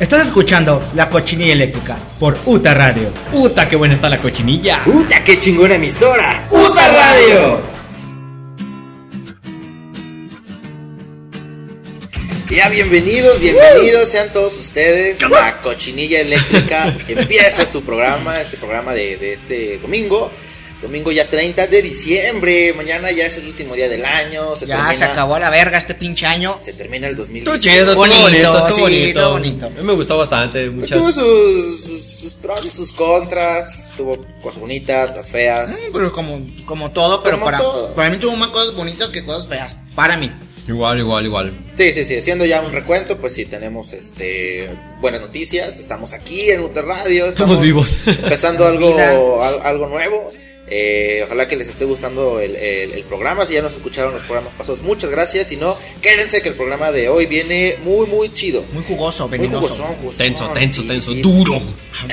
Estás escuchando La Cochinilla Eléctrica por UTA Radio. ¡Puta, qué buena está la cochinilla! ¡Puta, qué chingona emisora! ¡Puta Radio! Ya bienvenidos, bienvenidos sean todos ustedes. La Cochinilla Eléctrica empieza su programa, este programa de, de este domingo. Domingo ya 30 de diciembre. Mañana ya es el último día del año. Se Ya termina, se acabó a la verga este pinche año. Se termina el Estuvo 2018. chido, estuvo Bonito, bonito, sí, bonito. bonito. A mí me gustó bastante. Muchas... tuvo sus, sus, sus pros y sus contras. Tuvo cosas bonitas, cosas feas. Mm, Pero como, como todo, pero Como para, todo. para mí tuvo más cosas bonitas que cosas feas. Para mí. Igual, igual, igual. Sí, sí, sí, haciendo ya un recuento, pues sí, tenemos este buenas noticias, estamos aquí en Uter Radio, Estamos vivos. empezando algo, al- algo nuevo. Eh, ojalá que les esté gustando el, el- el programa, si ya nos escucharon los programas pasados, muchas gracias, si no, quédense que el programa de hoy viene muy, muy chido. Muy jugoso, Muy venenoso. jugosón, jugosón, Tenso, tenso, sí, tenso. sí. Duro.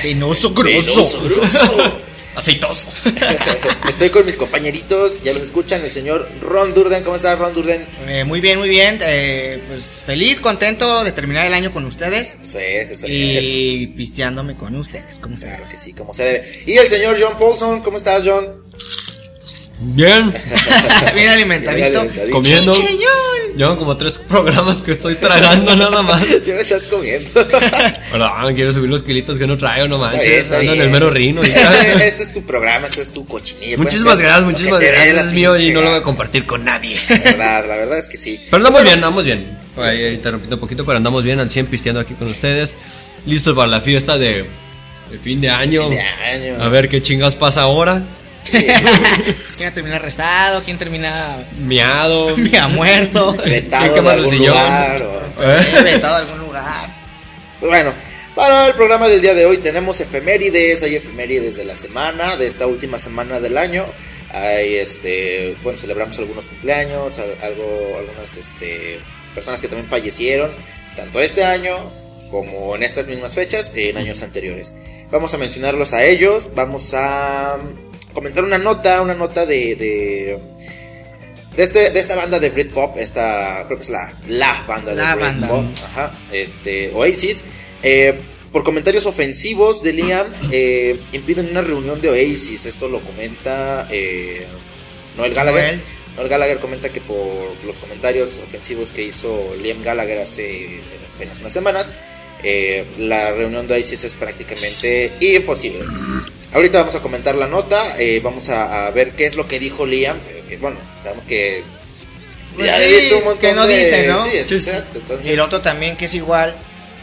Venoso, Venoso, grueso. Aceitoso. Estoy con mis compañeritos, ya los escuchan, el señor Ron Durden, ¿cómo estás Ron Durden? Eh, muy bien, muy bien. eh, pues feliz, contento de terminar el año con ustedes. Eso es, eso es. Y pisteándome con ustedes, como se Claro que sí, como se debe. Y el señor John Paulson, ¿cómo estás John? Bien. Bien alimentadito. Bien alimentadito. Comiendo. Llevan como tres programas que estoy tragando nada más. Ya me estás comiendo. Perdón, quiero subir los kilitos que no traigo, no Está bien, manches. está Ando en bien. el mero rino. y Este, este es tu programa, este es tu cochinilla. Muchísimas gracias, muchísimas gracias. Es mío y no lo voy a compartir con nadie. La verdad, la verdad es que sí. Pero andamos bien, andamos bien. Ahí, ahí te repito un poquito, pero andamos bien al 100 pisteando aquí con ustedes. Listos para la fiesta de, de fin de año. Fin de año. A ver qué chingas pasa ahora. ¿Quién termina arrestado? ¿Quién termina Miado. ha muerto? Vetado ¿Qué de algún lugar. o- ¿Eh? Vetado a algún lugar. Pues bueno, para el programa del día de hoy tenemos efemérides, hay efemérides de la semana, de esta última semana del año. Hay este, bueno, celebramos algunos cumpleaños, al- algo, algunas este, personas que también fallecieron, tanto este año como en estas mismas fechas, en años anteriores. Vamos a mencionarlos a ellos, vamos a comentar una nota, una nota de, de, de, este, de esta banda de Britpop, esta creo que es la, la banda de La banda. Britpop, ajá, este, Oasis. Eh, por comentarios ofensivos de Liam, eh, impiden una reunión de Oasis. Esto lo comenta eh, Noel Gallagher. Noel. Noel Gallagher comenta que por los comentarios ofensivos que hizo Liam Gallagher hace apenas unas semanas, eh, la reunión de Oasis es prácticamente imposible. Ahorita vamos a comentar la nota, eh, vamos a, a ver qué es lo que dijo Liam. eh, que, bueno, sabemos que Pues ya sí, he dicho un montón que no de- dice, ¿no? Sí, Sí, sí. exacto. Entonces, Y el otro también, que es igual.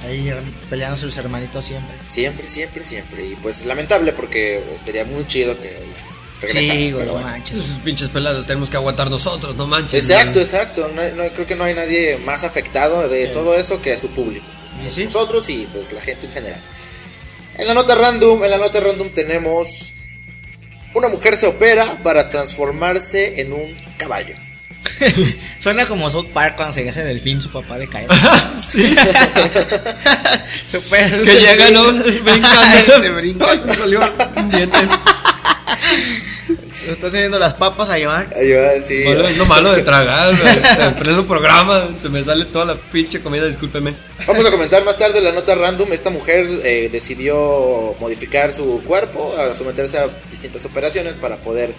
Ahí peleándose sus hermanitos siempre. Siempre, siempre, siempre. Y pues lamentable porque estaría muy chido que regresara, Sí, güey, no bueno. manches. Esos pinches peladas tenemos que aguantar nosotros, no manches. Exacto, exacto. No, hay- no creo que no hay nadie más afectado de Sí. todo eso que a su público. Nosotros y pues la gente en general. En la nota random, en la nota random tenemos una mujer se opera para transformarse en un caballo. Suena como South Park cuando se hace delfín su papá de caer. Sí. Super- Que llega, ¿no? Brinca. Se brinca. Ay, me salió un diente. Estás teniendo las papas a llevar. Ayuda, sí. Malo, es lo malo de tragar, güey. En pleno programa se me sale toda la pinche comida, discúlpeme. Vamos a comentar más tarde la nota random. Esta mujer eh, decidió modificar su cuerpo, a someterse a distintas operaciones para poder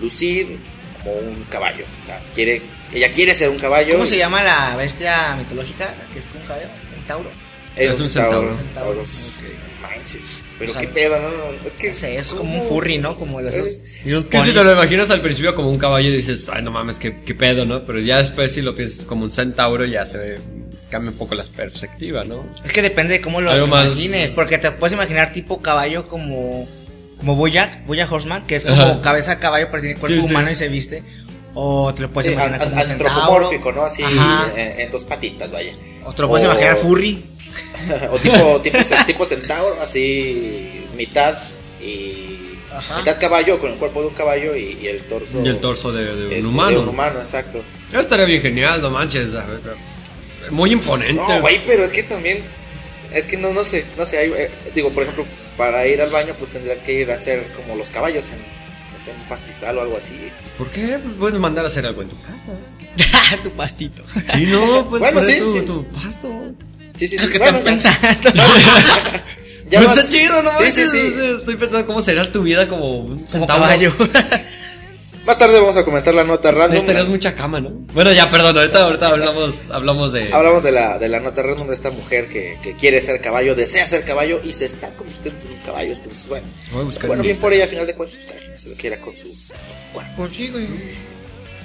lucir como un caballo. O sea, quiere, ella quiere ser un caballo. ¿Cómo se llama la bestia mitológica? Que es como un caballo, centauro. Era Es un un centauro. centauro. Centauro. Manches. Pero O sea, qué pedo, no, no. Es que sé, es como un furry, ¿no? Como Little Es que si te lo imaginas al principio como un caballo dices, ay no mames, qué, qué pedo, ¿no? Pero ya después si lo piensas como un centauro ya se ve, cambia un poco la perspectiva, ¿no? Es que depende de cómo lo Algo más- imagines. Porque te puedes imaginar tipo caballo como. Como Boyack, Boyack Horseman, que es como Ajá. cabeza de caballo, pero tiene cuerpo Sí, sí. humano y se viste. O te lo puedes Sí, imaginar an- como un centauro. antropomórfico, ¿no? Así en, en dos patitas, vaya. O te lo puedes O- imaginar furry. o tipo, tipo, tipo centauro, así mitad y Ajá. mitad caballo con el cuerpo de un caballo y, y el torso. Y el torso de, de un este, humano. de un humano, exacto. Ya estaría bien genial, no manches. Muy imponente. No, güey, pero es que también es que no no sé, no sé, hay, eh, digo, por ejemplo, para ir al baño pues tendrías que ir a hacer como los caballos en no sé, un pastizal o algo así. ¿Por qué? Pues puedes mandar a hacer algo en tu casa. tu pastito. Sí, no, pues Bueno, sí, tu, sí. tu pasto. Sí, sí, sí. lo que Bueno, están pensando. ya más- está chido, ¿no? Sí, sí, sí. Estoy pensando cómo será tu vida como un caballo. Más tarde vamos a comentar la nota random. Necesitarías mucha cama, ¿no? Bueno, ya, perdón, ahorita, ahorita hablamos, hablamos de... Hablamos de la, de la nota random de esta mujer que, que quiere ser caballo, desea ser caballo y se está convirtiendo en un caballo. Entonces, bueno, bueno en bien por ella, a final de cuentas, pues, cada quien se lo quiera con su, con su cuerpo. Pues sí, güey.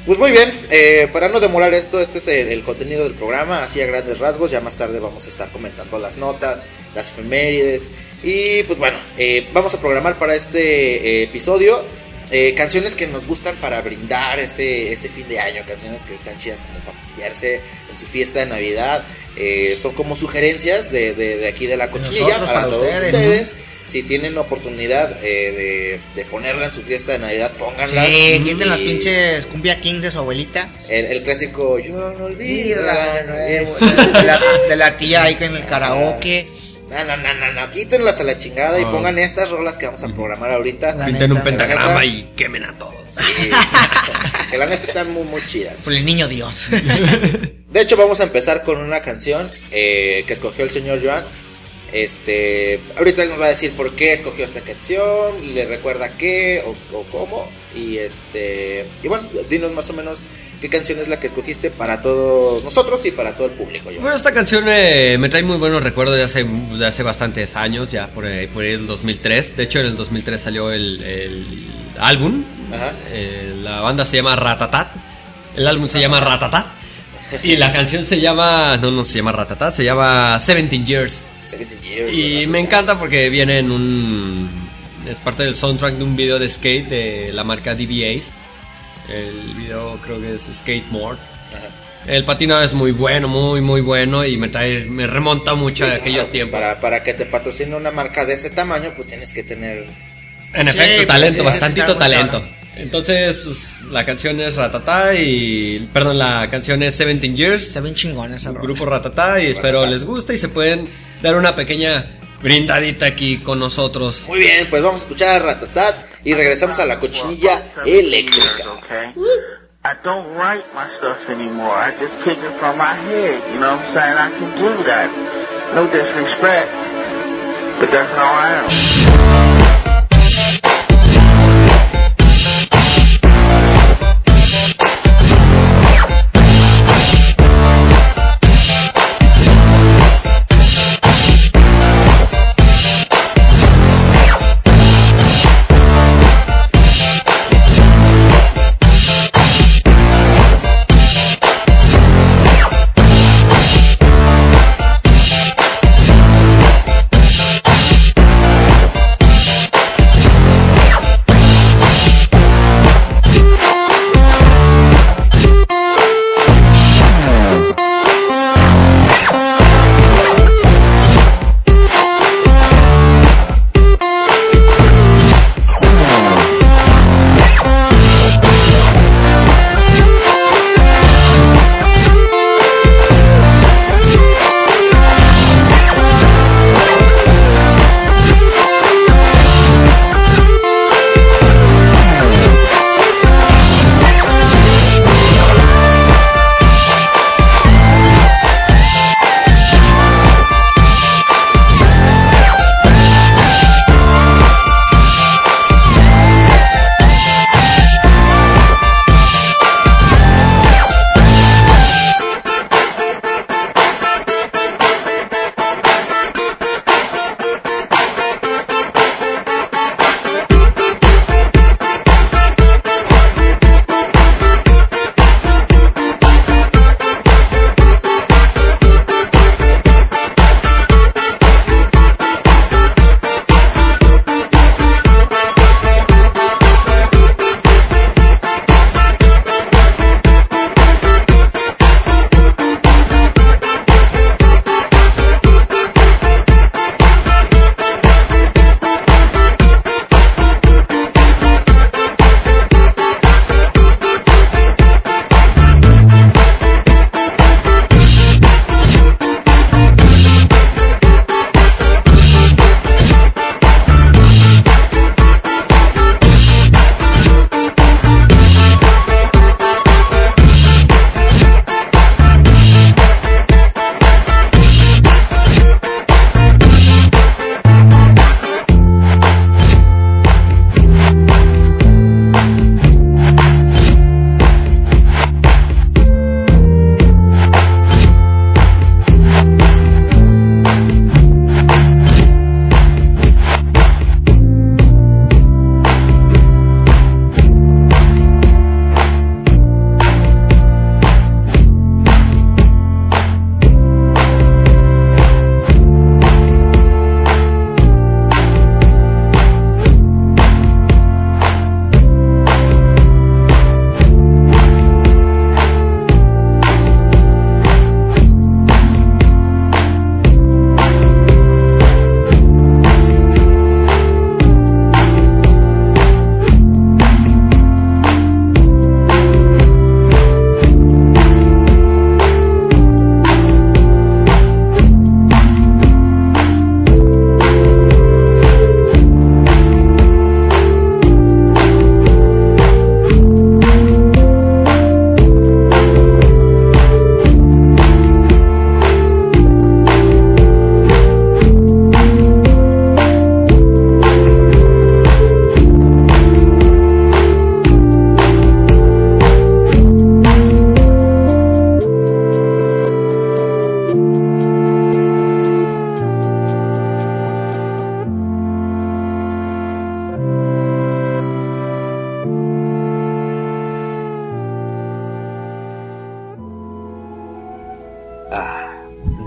Pues muy bien, eh, para no demorar esto, este es el, el contenido del programa, así a grandes rasgos. Ya más tarde vamos a estar comentando las notas, las efemérides. Y pues bueno, eh, vamos a programar para este eh, episodio eh, canciones que nos gustan para brindar este, este fin de año, canciones que están chidas como para pistearse en su fiesta de Navidad. Eh, son como sugerencias de, de, de aquí de la cochinilla para, para todos ustedes, ustedes. Si tienen la oportunidad eh, de, de ponerla en su fiesta de Navidad, pónganla. Sí, quiten las pinches cumbia kings de su abuelita. El, el clásico, yo no olvido nuevo. de, la, de la tía ahí con el karaoke. No, no, no, no, no, quítenlas a la chingada y Ah. pongan estas rolas que vamos a programar ahorita. Pinten un pentagrama neta. y quemen a todos. Sí, que la neta están muy, muy chidas. Por el niño Dios. De hecho, vamos a empezar con una canción eh, que escogió el señor Joan. Este, ahorita él nos va a decir por qué escogió esta canción, le recuerda qué o, o cómo. Y este, y bueno, dinos más o menos qué canción es la que escogiste para todos nosotros y para todo el público. Bueno, esta canción eh, me trae muy buenos recuerdos de hace, de hace bastantes años, ya por ahí, por ahí el 2003. De hecho, en el 2003 salió el, el álbum. Ajá. Eh, la banda se llama Ratatat. El álbum se llama Ratatat. Y la canción se llama. No, no se llama Ratatat, se llama 17 Years. 17 years, Y me encanta porque viene en un. Es parte del soundtrack de un video de skate de la marca DBAs. El video creo que es Skate More. Ajá. El patinado es muy bueno, muy, muy bueno y me trae, me remonta mucho a aquellos tiempos. Para, para que te patrocine una marca de ese tamaño, pues tienes que tener. En Sí, efecto, pues, talento, sí, bastantito talento. Entonces, pues la canción es Ratata y. Perdón, la canción es 17 Years. Está bien chingón esa rola. Grupo Ratata y espero Ratata. les guste y se pueden dar una pequeña brindadita aquí con nosotros. Muy bien, pues vamos a escuchar a Ratatat y regresamos a la cochinilla eléctrica. Okay? I don't write my stuff anymore. I just kick it from my head. You know what I'm saying? I can do that. No disrespect, but that's how I am.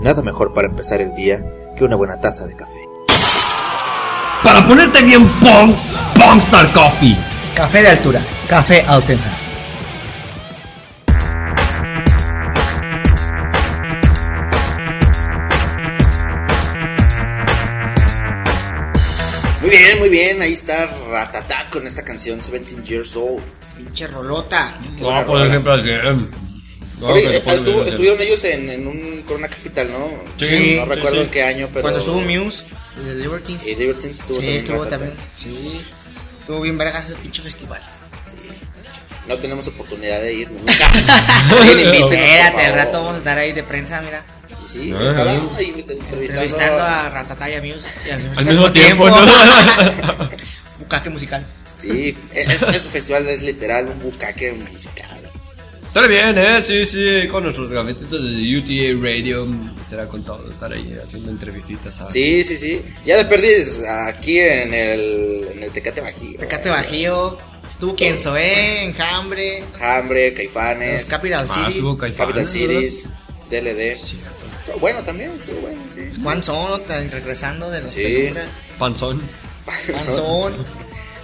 Nada mejor para empezar el día que una buena taza de café. Para ponerte bien pong, Pongstar Coffee. Café de altura, café auténtico. Muy bien, muy bien, ahí está Ratatá con esta canción 17 Years Old. Pinche rolota. No, por siempre así. No, Oye, eh, estuvo- estuvieron ellos en, en un Corona Capital, ¿no? Sí, no recuerdo sí. en qué año, pero... Cuando estuvo Muse, de Libertines. Y Libertines estuvo sí, también estuvo también. Sí. Estuvo bien vergas ese pinche festival. No tenemos oportunidad de ir nunca. Espérate, al rato vamos a estar ahí de prensa, mira. Sí, entrevistando, Entrevistando a- a Ratatá y a Muse. y Al mismo tiempo, ¿no? Bucaque musical. Sí, es, es, su festival es literal un bucaque musical. Estará bien, ¿eh? Sí, sí, con nuestros gavetitos de UTA Radio. Estará con todo, estar ahí haciendo entrevistitas. A... Sí, sí, sí. Ya de perdiz aquí en el, en el Tecate Bajío. Tecate Bajío. Estuvo Kenzoé, Enjambre, Hambre, los Caifanes, Capital Ah, Cities. estuvo Caifanes, Capital. Cities, DLD. Todo Bueno, también, sí, bueno, sí. Juan Son, regresando de las Sí. penumbras. Panzón. Juan Son.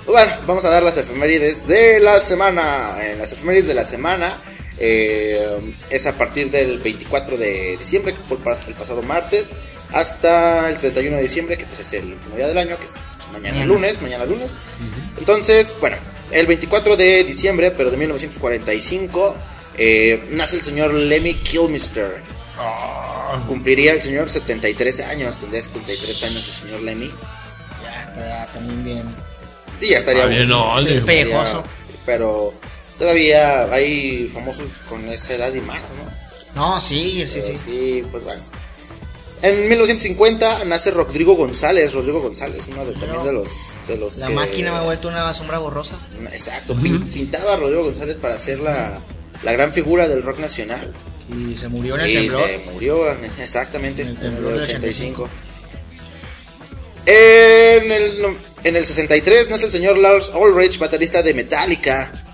Bueno, vamos a dar las efemérides de la semana. En las efemérides de la semana eh, es a partir del 24 de diciembre, que fue el pas- el pasado martes, hasta el 31 de diciembre, que pues es el último día del año, que es mañana Mañana. lunes, mañana lunes. Entonces, bueno, el 24 de diciembre, pero de 1945, eh, nace el señor Lemmy Kilmister. Cumpliría el señor 73 años, tendría 73 años el señor Lemmy. Ya, ya, también bien. Sí, ya estaría Ah, bien, no, Pellejoso. sí, pero todavía hay famosos con esa edad y más, ¿no? No, sí, sí, Pero sí. pues bueno. En 1950 nace Rodrigo González, Rodrigo González, uno de, también de los, de los La que- máquina me ha vuelto una sombra borrosa. Exacto, pin- pintaba a Rodrigo González para ser la, la gran figura del rock nacional. Y se murió en el y temblor. se murió en- exactamente En en el el, temblor del 85. En el, en el 63 nace el señor Lars Ulrich, baterista de Metallica.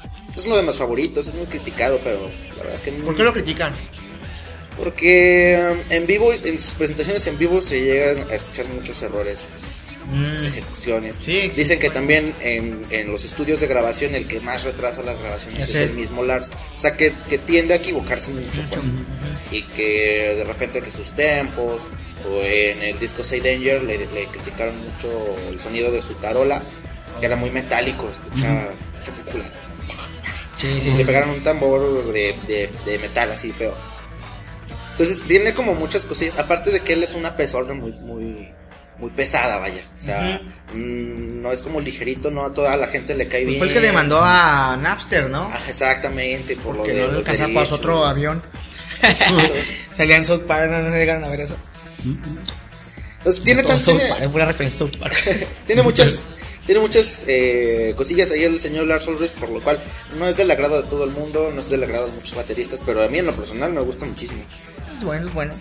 Es uno de mis favoritos, es muy criticado, pero la verdad es que... ¿Por qué lo critican? Porque um, en vivo, en sus presentaciones en vivo se llegan a escuchar muchos errores en sus Mm, ejecuciones. Sí. Dicen que también en, en los estudios de grabación el que más retrasa las grabaciones Es es, el mismo Lars. O sea, que, que tiende a equivocarse mucho. pues. Y que de repente que sus tempos, o en el disco Say Danger le, le criticaron mucho el sonido de su tarola, que era muy metálico, escuchaba, escuchaba muy Sí, Y sí, le sí. pegaron un tambor de, de, de metal así feo. Entonces tiene como muchas cosillas, aparte de que él es una persona muy, muy, muy pesada, vaya. O sea, mm, no es como ligerito, no a toda la gente le cae Pues bien. fue el que demandó a Napster, ¿no? Ah, exactamente, por Porque lo de no alcanzaba para derechos. otro avión. Salían South Park, no, no llegaron a ver eso. Entonces tiene, tan, tiene, Park, es una referencia a South Park. tiene muchas tiene muchas eh, cosillas ahí el señor Lars Ulrich, por lo cual no es del agrado de todo el mundo, no es del agrado de muchos bateristas, pero a mí en lo personal me gusta muchísimo. Es bueno, es bueno.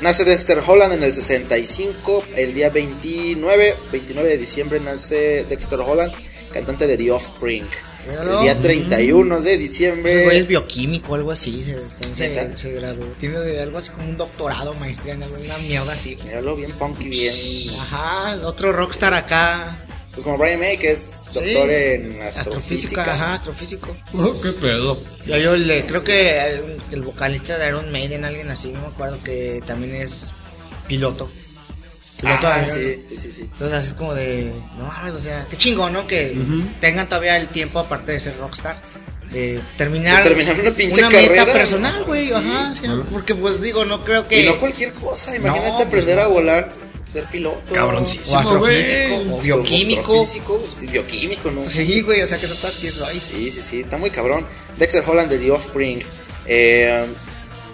Nace Dexter Holland en el 65, el día 29, 29 de diciembre nace Dexter Holland, cantante de The Offspring. El día 31 de Ese güey es diciembre, bioquímico algo así. Se, se, ¿Neta? se graduó. Tiene de algo así como un doctorado, maestría en alguna mierda así. míralo bien punky, bien... Ajá, otro rockstar acá. Pues como Brian May, que es Sí. doctor en Astrofísica, astrofísica. ajá, astrofísico. Oh, ¿Qué pedo? Ya yo le, creo que el, el vocalista de Iron Maiden, alguien así, no me acuerdo, que también es piloto. Piloto Ah, de sí, sí, sí, sí. Entonces así es como de, no mames, o sea, qué chingón, ¿no? Que tengan todavía el tiempo, aparte de ser rockstar, de terminar, De terminar una pinche meta carrera, personal, ¿no? güey, Sí. ajá, sí, porque pues digo, no creo que... Y no cualquier cosa, imagínate No, pues aprender no. a volar, ser piloto. Cabroncísimo, o astrofísico, o bioquímico. Sí, bioquímico, ¿no? Sí, güey, o sea, que son cosas que soy. Sí, sí, sí, está muy cabrón. Dexter Holland de The Offspring. Eh,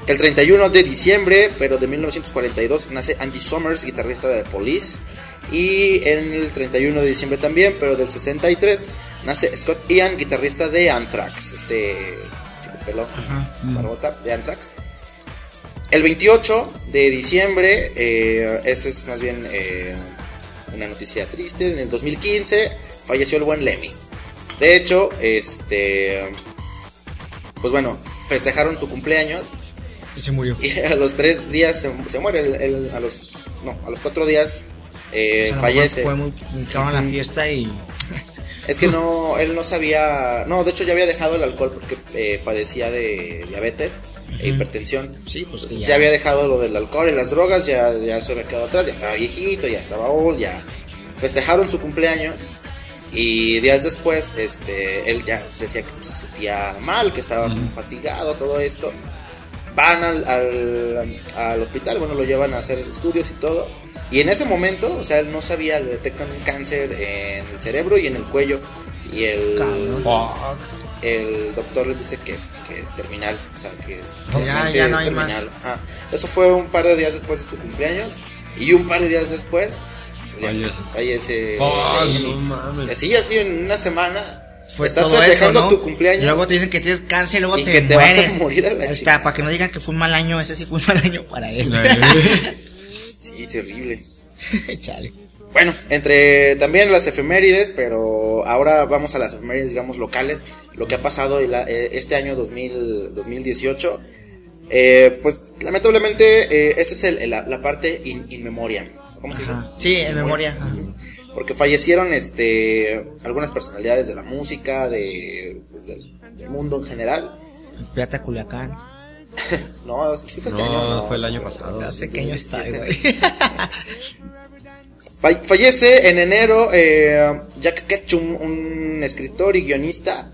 el 31 de diciembre, pero de 1942, nace Andy Summers, guitarrista de The Police. Y en el 31 de diciembre también, pero del 63, nace Scott Ian, guitarrista de Anthrax. Este chico pelón, barbota de Anthrax. El 28 de diciembre, eh, este es más bien eh, una noticia triste. En el 2015 falleció el buen Lemmy. De hecho, este. Pues bueno, festejaron su cumpleaños. Y se murió. Y a los tres días se, se muere. el- el- a los no, a los cuatro días eh, O sea, fallece. Fue muy, muy cabrón la fiesta y. Es que no, él no sabía, no, de hecho ya había dejado el alcohol porque eh, padecía de diabetes e hipertensión. Sí, pues Entonces ya. ya. había dejado lo del alcohol y las drogas, ya, ya se había quedado atrás, ya estaba viejito, ya estaba old, ya festejaron su cumpleaños y días después, este, él ya decía que pues, se sentía mal, que estaba muy fatigado, todo esto. Van al, al, al hospital, bueno, lo llevan a hacer estudios y todo. Y en ese momento, o sea, él no sabía, le detectan un cáncer en el cerebro y en el cuello. Y el, Cabrón. El doctor les dice que, que es terminal, o sea, que ya- realmente ya no es hay más. terminal. Ajá. Eso fue un par de días después de su cumpleaños y un par de días después Fallece. fallece. Sí. no mames. Así, así en una semana Fue estás todo festejando eso, ¿no? tu cumpleaños. Y luego te dicen que tienes cáncer y luego Y te que te vas a mueres. morir a la está, chingada. para que no digan que fue un mal año, ese sí fue un mal año para él. Sí, terrible. Chale. Bueno, entre también las efemérides, pero ahora vamos a las efemérides, digamos, locales, lo que ha pasado el- eh, este año 2000, 2018. Eh, pues lamentablemente, eh, esta es el- la, la parte in, in memoriam. ¿Cómo se dice? Sí, en memoria. ajá. Porque fallecieron este, algunas personalidades de la música, de, pues, del, del mundo en general. Pirata Culiacán. No, sí fue este No, año. fue el año pasado. No sé qué año está, 2017. güey. Fa- Fallece en enero eh, Jack Ketchum, un escritor y guionista.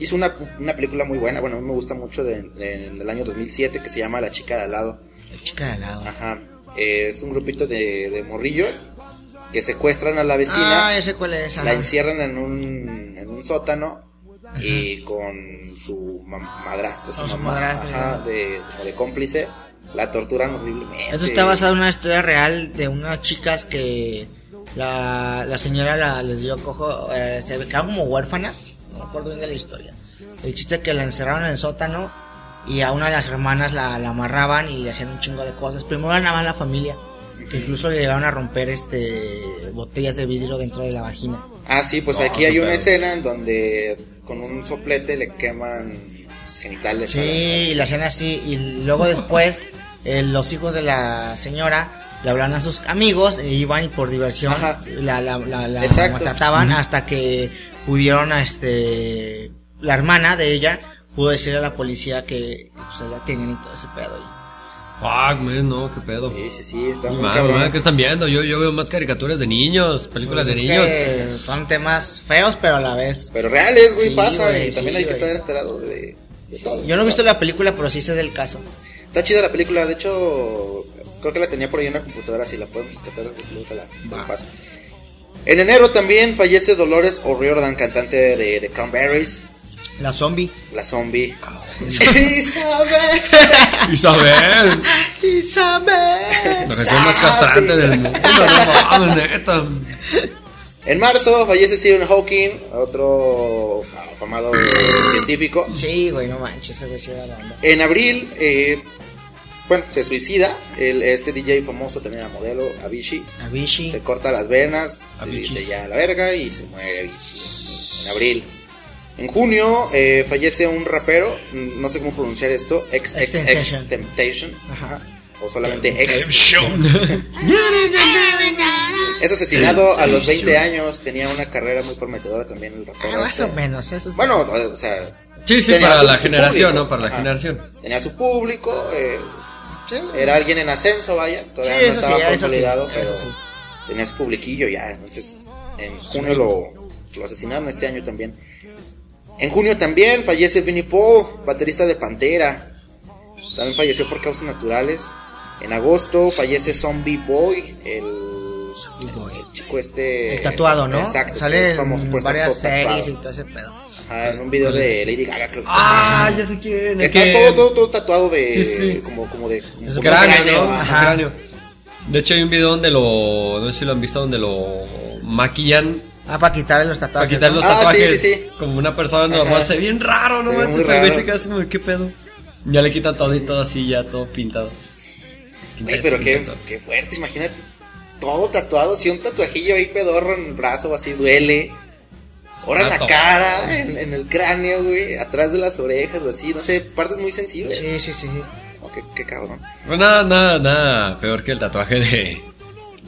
Hizo una, una película muy buena, bueno, a mí me gusta mucho de- de- del año 2007 que se llama La chica de al lado. La chica de al lado. Ajá. Eh, es un grupito de, de morrillos que secuestran a la vecina, Ah, sé cuál es. ajá. la encierran en un, en un sótano y con su madrastra, su madrastra, ajá, sí. de, como de cómplice, la torturan horriblemente. Eso está basado en una historia real de unas chicas que la, la señora la, les dio cojo, eh, se quedaron como huérfanas, no me acuerdo bien de la historia. El chiste es que la encerraron en el sótano y a una de las hermanas la, la amarraban y le hacían un chingo de cosas. Primero era nada más la familia, que incluso le llegaron a romper este botellas de vidrio dentro de la vagina. Ah, sí, pues No, aquí hay una escena en donde con un soplete le queman genitales. Sí, y la hacían así. Y luego después, eh, los hijos de la señora le hablan a sus amigos e iban y por diversión Ajá. la, la, la, la maltrataban hasta que pudieron, a este, la hermana de ella pudo decirle a la policía que pues ella tenían y todo ese pedo. Y, Fuck, man, no, qué pedo. Sí, sí, sí, está muy cabrón. ¿qué están viendo? Yo, yo veo más caricaturas de niños, películas pues, de es niños. que son temas feos, pero a la vez. Pero reales, güey, Sí, pasan güey, y también sí, hay que estar enterado de, de todo. Yo no he visto la película, pero sí sé del caso. Está chida la película, de hecho, creo que la tenía por ahí en la computadora, si la podemos rescatar, pues, la, la paso. En enero también fallece Dolores O'Riordan, cantante de, de Cranberries, La zombie. la zombie. Ah, Isabel. Isabel, Isabel. la canción más castrante del mundo, no mames, neta. En marzo fallece Stephen Hawking, otro afamado científico. Sí, güey, no manches, ese güey sí era la onda. En abril, eh, bueno, se suicida. El, este DJ famoso también era modelo, Avicii. Avicii. Se corta las venas, Avicii. dice ya la verga y se muere Avicii. En abril. En junio eh, fallece un rapero, no sé cómo pronunciar esto, ex ex ex Temptation. Ajá. o solamente ex. Es asesinado a los 20 años, tenía una carrera muy prometedora también el rapero. Ah, más este. o menos, eso es. Bueno, o sea, Sí, sí, para la generación, público. ¿no? Para la Ajá. generación. Tenía su público, eh, Sí, era alguien en ascenso, vaya, todavía Sí, no eso estaba sí, consolidado, pero eso sí. tenía su publiquillo ya, entonces en junio lo, lo asesinaron este año también. En junio también fallece Vinnie Paul, baterista de Pantera. También falleció por causas naturales. En agosto fallece Zombie Boy, el, Boy. el chico este... El tatuado, ¿no? Exacto, Sale es famoso en varias series y todo ese pedo. Ajá, en un video de Lady Gaga creo que Ah, ya sé quién. Es está que- todo, todo, todo tatuado de. Sí, sí. Como, como de. como Es un cráneo, ¿no? ajá. Cráneo. De hecho, hay un video donde lo. No sé si lo han visto, donde lo maquillan Ah, para quitarle los para tatuajes. quitar ¿no? los Ah, tatuajes. sí, sí, sí. Como una persona normal. Ajá. Se ve bien raro, ¿no Se ve manches? muy güey raro. se como, ¿qué pedo? Ya le quitan todo y todo así, ya todo pintado. Güey, pero qué qué fuerte, imagínate. Todo tatuado, si un tatuajillo ahí pedorro en el brazo o así duele. Ahora en la cara, en, en el cráneo, güey, atrás de las orejas o así, no sé, partes muy sensibles. Sí, sí, sí. Ok, qué, qué cabrón. Pues nada, nada, nada peor que el tatuaje de,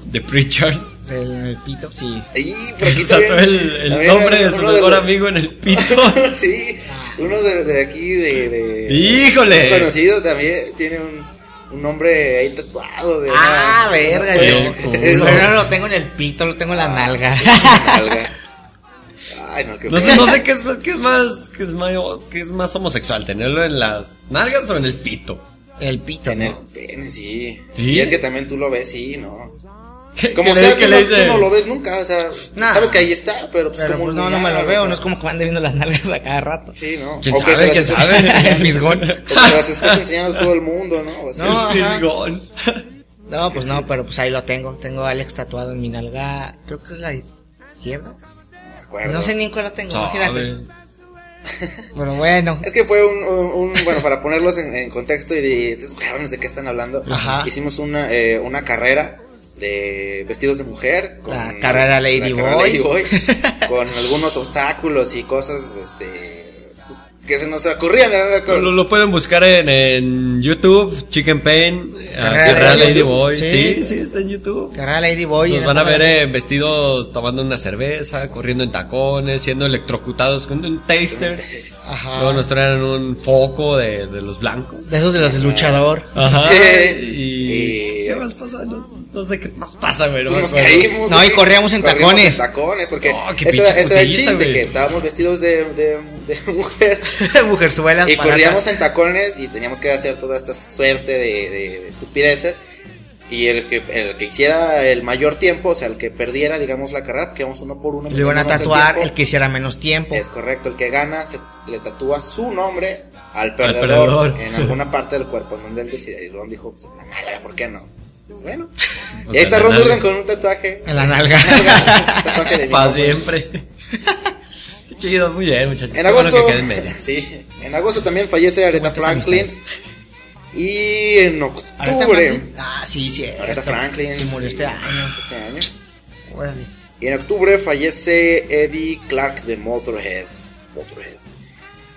de Pritchard. El, el pito, sí. Y por aquí Que tatuó también- el, el también nombre de su mejor amigo en el pito. sí, uno de, de aquí, de, de. ¡Híjole! un conocido también tiene un, un nombre ahí tatuado. De Ah, una- verga. una- yo- no lo tengo en el pito, lo tengo en la nalga. nalga. Ay, no, qué No sé, no sé qué es, más- qué es más, qué es más, qué es más homosexual, tenerlo en las nalgas o en el pito. El pito, Tener ¿no? pene, sí. ¿Sí? Y es que también tú lo ves, sí, ¿no? ¿Qué- Como qué sea, le- tú, no, tú lo ves nunca, o sea, Nah. sabes que ahí está, pero pues Pero como pues no, no me lo veo, o no es como que ande viendo las nalgas a cada rato. Sí, ¿no? ¿Quién O que sabe? se ¿Quién las sabe? El fisgón. que se las estás enseñando a todo el mundo, ¿no? O sea, No. El fisgón. No, pues no, pero pues ahí lo tengo. Tengo a Alex tatuado en mi nalga, creo que es la izquierda. Acuerdo. No sé ni en cuál la tengo, imagínate. Pero bueno. Es que fue un, un- un- bueno, para ponerlos en, en contexto y de estos cabrones de qué están hablando, Ajá. hicimos una, eh, una carrera de vestidos de mujer. La carrera Lady carrera Boy. Lady Boy, con algunos obstáculos y cosas, este, que se nos ocurrían. Lo, lo pueden buscar en, en YouTube, Chicken Pain, Carrera de Lady. Boy. Sí. Sí, sí, está en YouTube. Carrera Lady Boy. Nos van a ver eh, vestidos tomando una cerveza, corriendo en tacones, siendo electrocutados con un taster. Ajá. Luego nos traen un foco de, de los blancos. De esos de los de luchador. Ajá. Sí. Y... Y- ¿Qué más pasa? No, no sé qué más pasa, pero... Nos bueno. caímos. No, y corríamos en tacones. en tacones, porque Oh, qué ese, era, pinche ese era el chiste, güey. que estábamos vestidos de, de, de mujer. Mujerzuelas. Y corríamos atrás. en tacones y teníamos que hacer toda esta suerte de, de- de estupideces. Y el que, el que hiciera el mayor tiempo, o sea, el que perdiera, digamos, la carrera, porque íbamos uno por uno. Le iban a el tatuar el que hiciera menos tiempo. Es correcto, el que gana se le tatúa su nombre al perdedor. perdedor, en alguna parte del cuerpo, en donde él decide. Y Ron dijo, pues la ¿por qué no? Pues bueno. O y sea, ahí está Ron nalga. Durden con un tatuaje. En la nalga. Para siempre. Qué chido, muy bien, muchachos. En agosto, que quede en medio. sí, en agosto también fallece Aretha Franklin. Y en octubre. Ah, sí, sí. Aretha Franklin. Se murió este año. Este año. Órale. Y en octubre fallece Eddie Clark de Motorhead. Motorhead.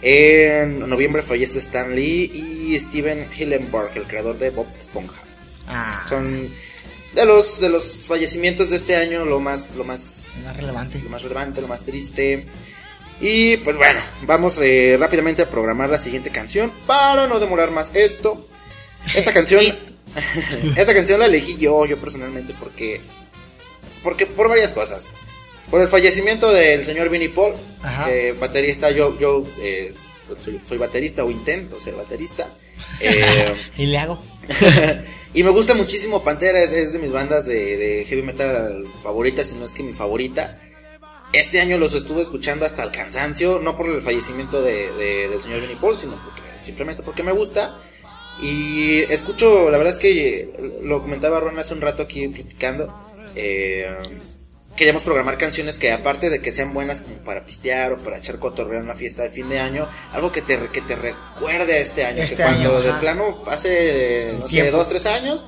En noviembre fallece Stan Lee y Steven Hillenburg, el creador de Bob Esponja. Ah, Son de los de los fallecimientos de este año lo más lo más más relevante. lo más relevante, lo más triste. Y pues bueno, vamos eh, rápidamente a programar la siguiente canción para no demorar más esto. Esta canción, esta canción la elegí yo, yo personalmente, porque, porque por varias cosas. Por el fallecimiento del señor Vinnie Paul, baterista, yo, yo eh, soy, soy baterista o intento ser baterista. Eh, Y le hago. Y me gusta muchísimo Pantera, es, de mis bandas de, de heavy metal favoritas, si no es que mi favorita. Este año los estuve escuchando hasta el cansancio, no por el fallecimiento de, de- del señor Vinnie Paul, sino porque, simplemente porque me gusta. Y escucho, la verdad es que lo comentaba Ron hace un rato aquí platicando. eh, queríamos programar canciones que aparte de que sean buenas como para pistear o para echar cotorreo en una fiesta de fin de año, algo que te, que te recuerde a este año, Este que cuando año, de ajá. plano hace, no sé, dos, tres años,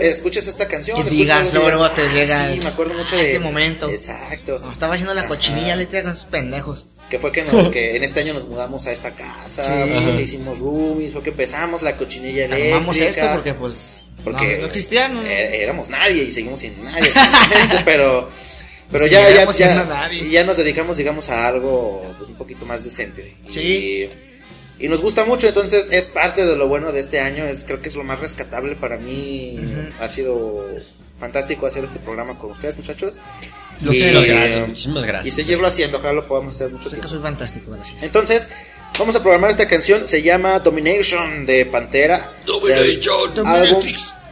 escuches esta canción. Escuches digas, y luego te "Ah, llega Sí, me acuerdo mucho de este momento". Exacto. Estaba haciendo la cochinilla le con esos pendejos. Que fue que, nos, que en este año nos mudamos a esta casa, Sí. que hicimos roomies, fue que empezamos la cochinilla eléctrica. Armamos esto porque pues porque no, no existían. ¿no? eh, éramos nadie y seguimos sin nadie, pero pero Y ya, ya, ya, ya nos dedicamos, digamos, a algo pues, un poquito más decente. Sí. Y, y nos gusta mucho, entonces es parte de lo bueno de este año, es creo que es lo más rescatable para mí. Ha sido fantástico hacer este programa con ustedes, muchachos. Y, sé. Gracias, muchísimas y gracias. seguirlo haciendo, ojalá lo podamos hacer mucho Sé que soy fantástico, gracias. Entonces, vamos a programar esta canción. Se llama Domination de Pantera. Domination. Álbum.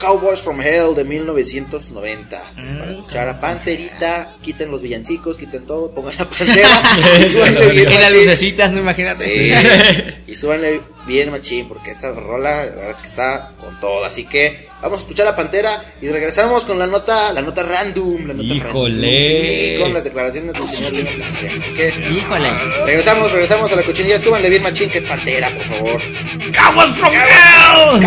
Cowboys from Hell de 1990. Mm, Para escuchar a Panterita, quiten los villancicos, quiten todo, pongan la Pantera. y súbanle bien Y las lucecitas, no imagínate. Sí. y súbanle bien machín, porque esta rola, la verdad es que está con todo. Así que vamos a escuchar a Pantera y regresamos con la nota, la nota random. La nota Híjole. random, con las declaraciones del señor Lino. Así que Híjole. Regresamos, regresamos a la cochinilla. Súbanle bien machín, que es pantera, por favor. ¡Caguas from hell!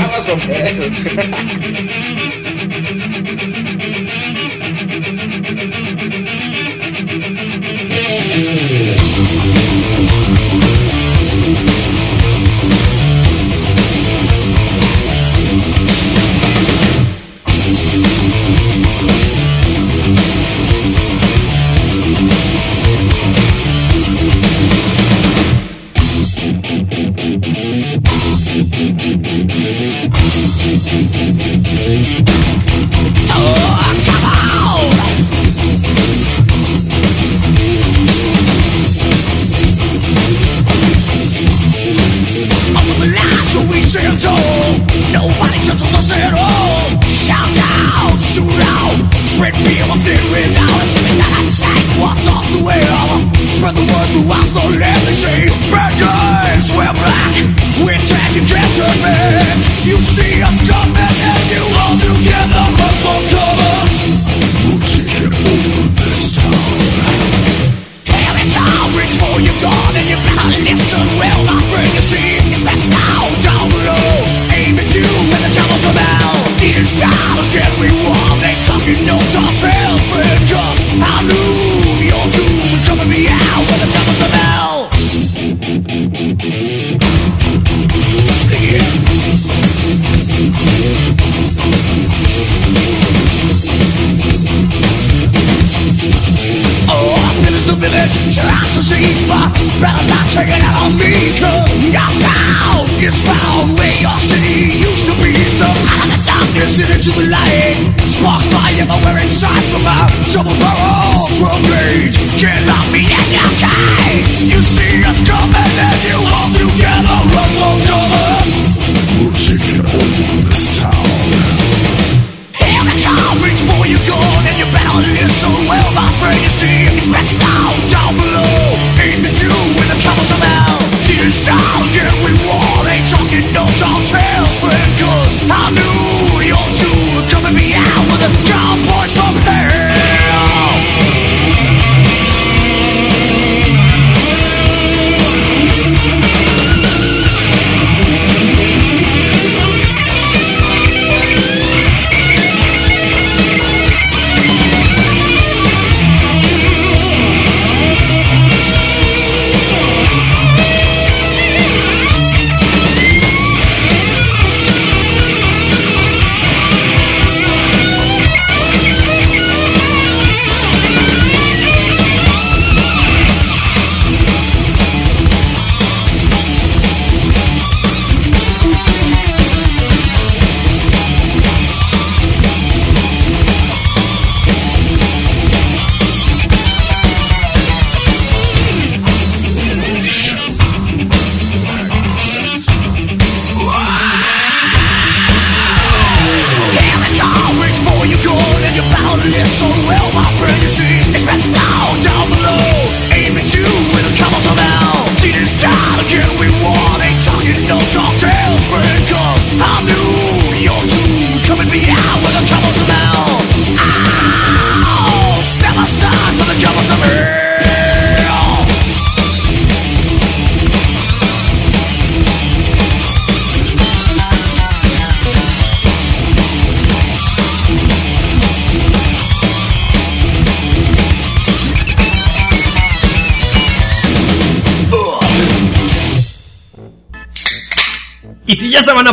Oh, come on!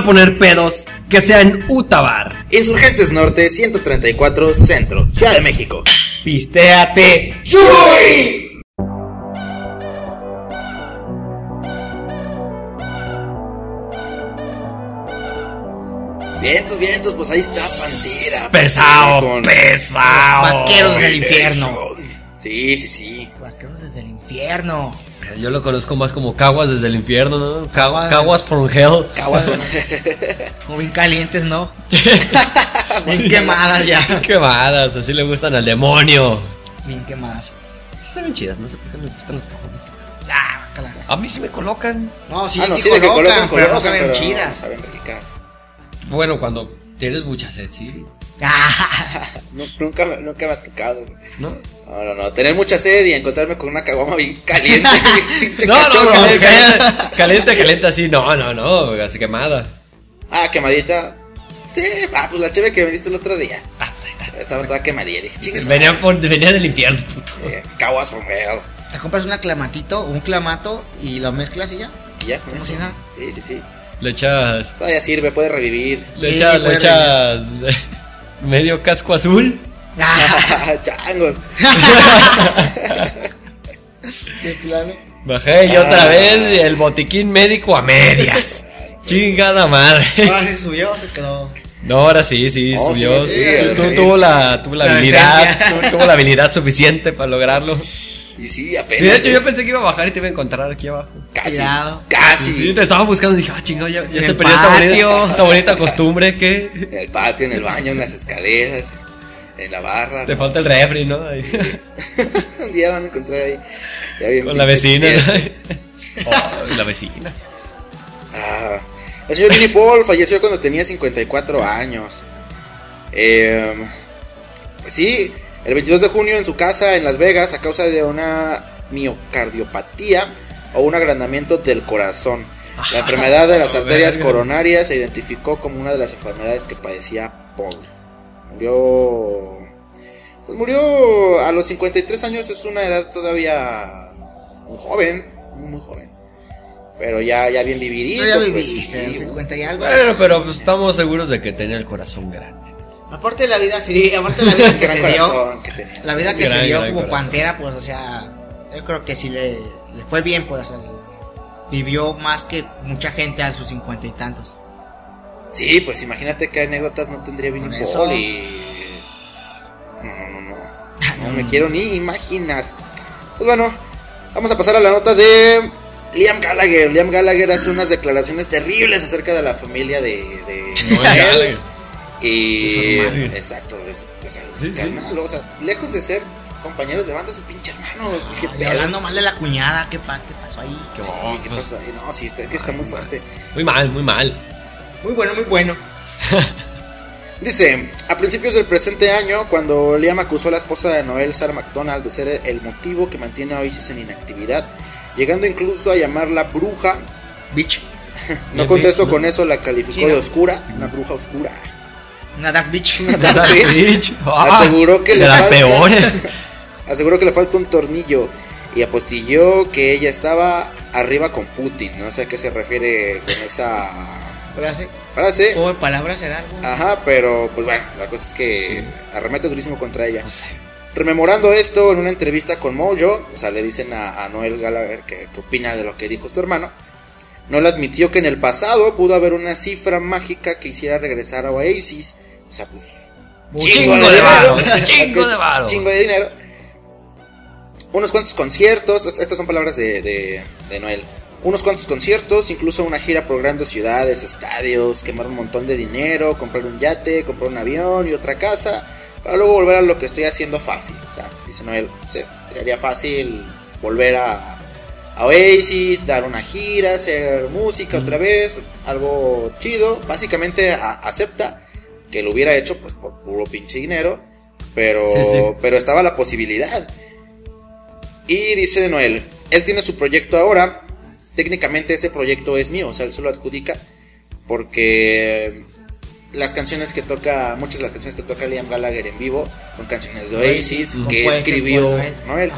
A poner pedos, que sea en Utabar. Insurgentes Norte 134 Centro, Ciudad de México. Pistéate. Vientos, vientos, pues ahí está Pantera. Pesado, Con- pesado. Vaqueros del infierno. Sí, sí, sí. Vaqueros desde el infierno. Yo lo conozco más como Caguas desde el infierno, ¿no? Ca- Caguas. Caguas from hell. Caguas, bueno. Como bien calientes, ¿no? bien quemadas ya. Quemadas, así le gustan al demonio. Bien quemadas. Están bien chidas, no sé por qué me gustan las caguamas. Ah, bácala. A mí sí me colocan. No, sí, Ah, no, sí, sí, de que colocan, colocan, pero no colocan, saben pero chidas. Saben rica. Bueno, cuando tienes mucha sed, sí. Nu- Nunca, me- nunca me ha tocado. ¿No? No, no, no. Tener mucha sed y encontrarme con una caguama bien caliente. No, no, cachorro. caliente, caliente, así, no, no, no, así quemada. Ah, quemadita. Sí, ah, pues la cheve que me diste el otro día. Ah, pues ahí está. Estaba toda quemadilla. Dije, chingues. Venía, por, venía del infierno, puto. Caguas hell. Te compras una clamatito, un clamato y lo mezclas y ya. Y ya, Como si nada. Sí, sí, sí. Le echas, Todavía sirve, puede revivir. le Sí, echas, le echas medio casco azul. Ah, Changos. de plano. Bajé y otra Ah. vez el botiquín médico a medias. Chingada madre. Ahora se subió, se quedó. No, ahora sí, sí, No, subió. sí, sí, tuvo la, tuvo la, la habilidad, tuvo la habilidad suficiente para lograrlo. Y sí, Sí, apenas. de hecho eh, yo pensé que iba a bajar y te iba a encontrar aquí abajo. Casi. Tirado. Casi. Sí, te estaba buscando y dije, ah, chingado, ya, ya se perdió esta bonita, esta bonita costumbre que En el patio, en el baño, en las escaleras, en la barra. te falta el refri, ¿no? Ahí, Un día van a encontrar ahí. ya bien con la vecina. Oh, la vecina. Ah, el señor Vinnie Paul falleció cuando tenía 54 años. Eh, pues sí, el 22 de junio en su casa en Las Vegas a causa de una miocardiopatía o un agrandamiento del corazón. La enfermedad de las Ah, arterias coronarias se identificó como una de las enfermedades que padecía Paul. Murió. Pues murió a los 53 años, es una edad todavía muy joven, muy, muy joven. Pero ya, ya bien vividito. Tú ya pues, viviste, sí, 50 y algo. Bueno, pero pues, estamos seguros de que tenía el corazón grande. Aparte de la vida, sí, aparte de la vida que se dio. que. La vida que Gran, se dio como corazón. pantera, pues, o sea, yo creo que sí le, le fue bien, pues, o sea, vivió más que mucha gente a sus cincuenta y tantos. Sí, pues imagínate qué anécdotas no tendría Por eso. Y. No, no, no, no. No me quiero ni imaginar. Pues bueno, vamos a pasar a la nota de Liam Gallagher. Liam Gallagher hace unas declaraciones terribles acerca de la familia de. de No. Y. Hermano. Exacto, sea, de su Sí, carnal, o sea, lejos de ser compañeros de banda, es su pinche hermano. qué Y hablando mal de la cuñada, ¿qué, pa- qué pasó ahí? Qué Sí, oh, ¿qué pues, ahí? No, sí, está, que está muy fuerte. Muy mal, muy mal. Muy bueno, muy bueno. Dice, a principios del presente año, cuando Liam acusó a la esposa de Noel, Sarah McDonald, de ser el motivo que mantiene a Oasis en inactividad, llegando incluso a llamarla bruja, Bitch. no contesto con eso, la calificó de oscura, una bruja oscura. Una dark bitch. Dark bitch. Bitch. Ah, Aseguró que de le las falta- peores. Aseguró que le falta un tornillo y apostilló que ella estaba arriba con Putin, no sé a qué se refiere con esa Frase. frase. O en palabras será algo. Ajá, pero pues bueno, la cosa es que arremete durísimo contra ella. Pues, Rememorando esto en una entrevista con Mojo, o sea, le dicen a, a Noel Gallagher que, que opina de lo que dijo su hermano. Noel admitió que en el pasado pudo haber una cifra mágica que hiciera regresar a Oasis. O sea, pues. Un chingo de varo, chingo de varo. Chingo de dinero. Unos cuantos conciertos, est- estas son palabras de, de, de Noel. Unos cuantos conciertos, incluso una gira por grandes ciudades, estadios, quemar un montón de dinero, comprar un yate, comprar un avión y otra casa, para luego volver a lo que estoy haciendo fácil. O sea, dice Noel, sería fácil volver a, a Oasis, dar una gira, hacer música otra vez, algo chido. Básicamente a- acepta que lo hubiera hecho pues por puro pinche dinero, pero, Sí, sí. pero estaba la posibilidad. Y dice Noel, él tiene su proyecto ahora, técnicamente ese proyecto es mío, o sea, él se lo adjudica, porque las canciones que toca, muchas de las canciones que toca Liam Gallagher en vivo son canciones de Oasis que escribió por Noel.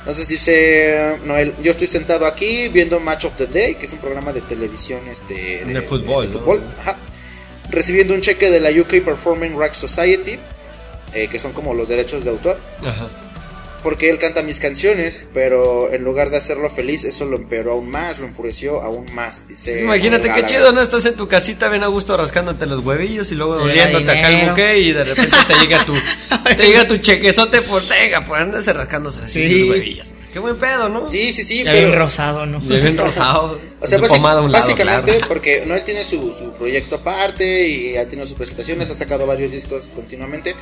Entonces dice Noel, yo estoy sentado aquí viendo Match of the Day, que es un programa de televisión este, De fútbol, de fútbol, ajá. Recibiendo un cheque de la UK Performing Rock Society, eh, que son como los derechos de autor, Ajá. porque él canta mis canciones, pero en lugar de hacerlo feliz, eso lo empeoró aún más, lo enfureció aún más. Dice Imagínate qué chido, ¿no? Estás en tu casita bien a gusto rascándote los huevillos y luego oliéndote llega acá el buque y de repente te llega tu, te llega tu chequezote por tega, por andarse rascándose así Sí. los huevillos. Qué buen pedo, ¿no? Sí, sí, sí, Ya pero... bien rosado, ¿no? Y bien rosado. O sea, su basi- pomada a un lado, básicamente, claro. porque Noel tiene su, su proyecto aparte y ha tenido sus presentaciones, ha sacado varios discos continuamente,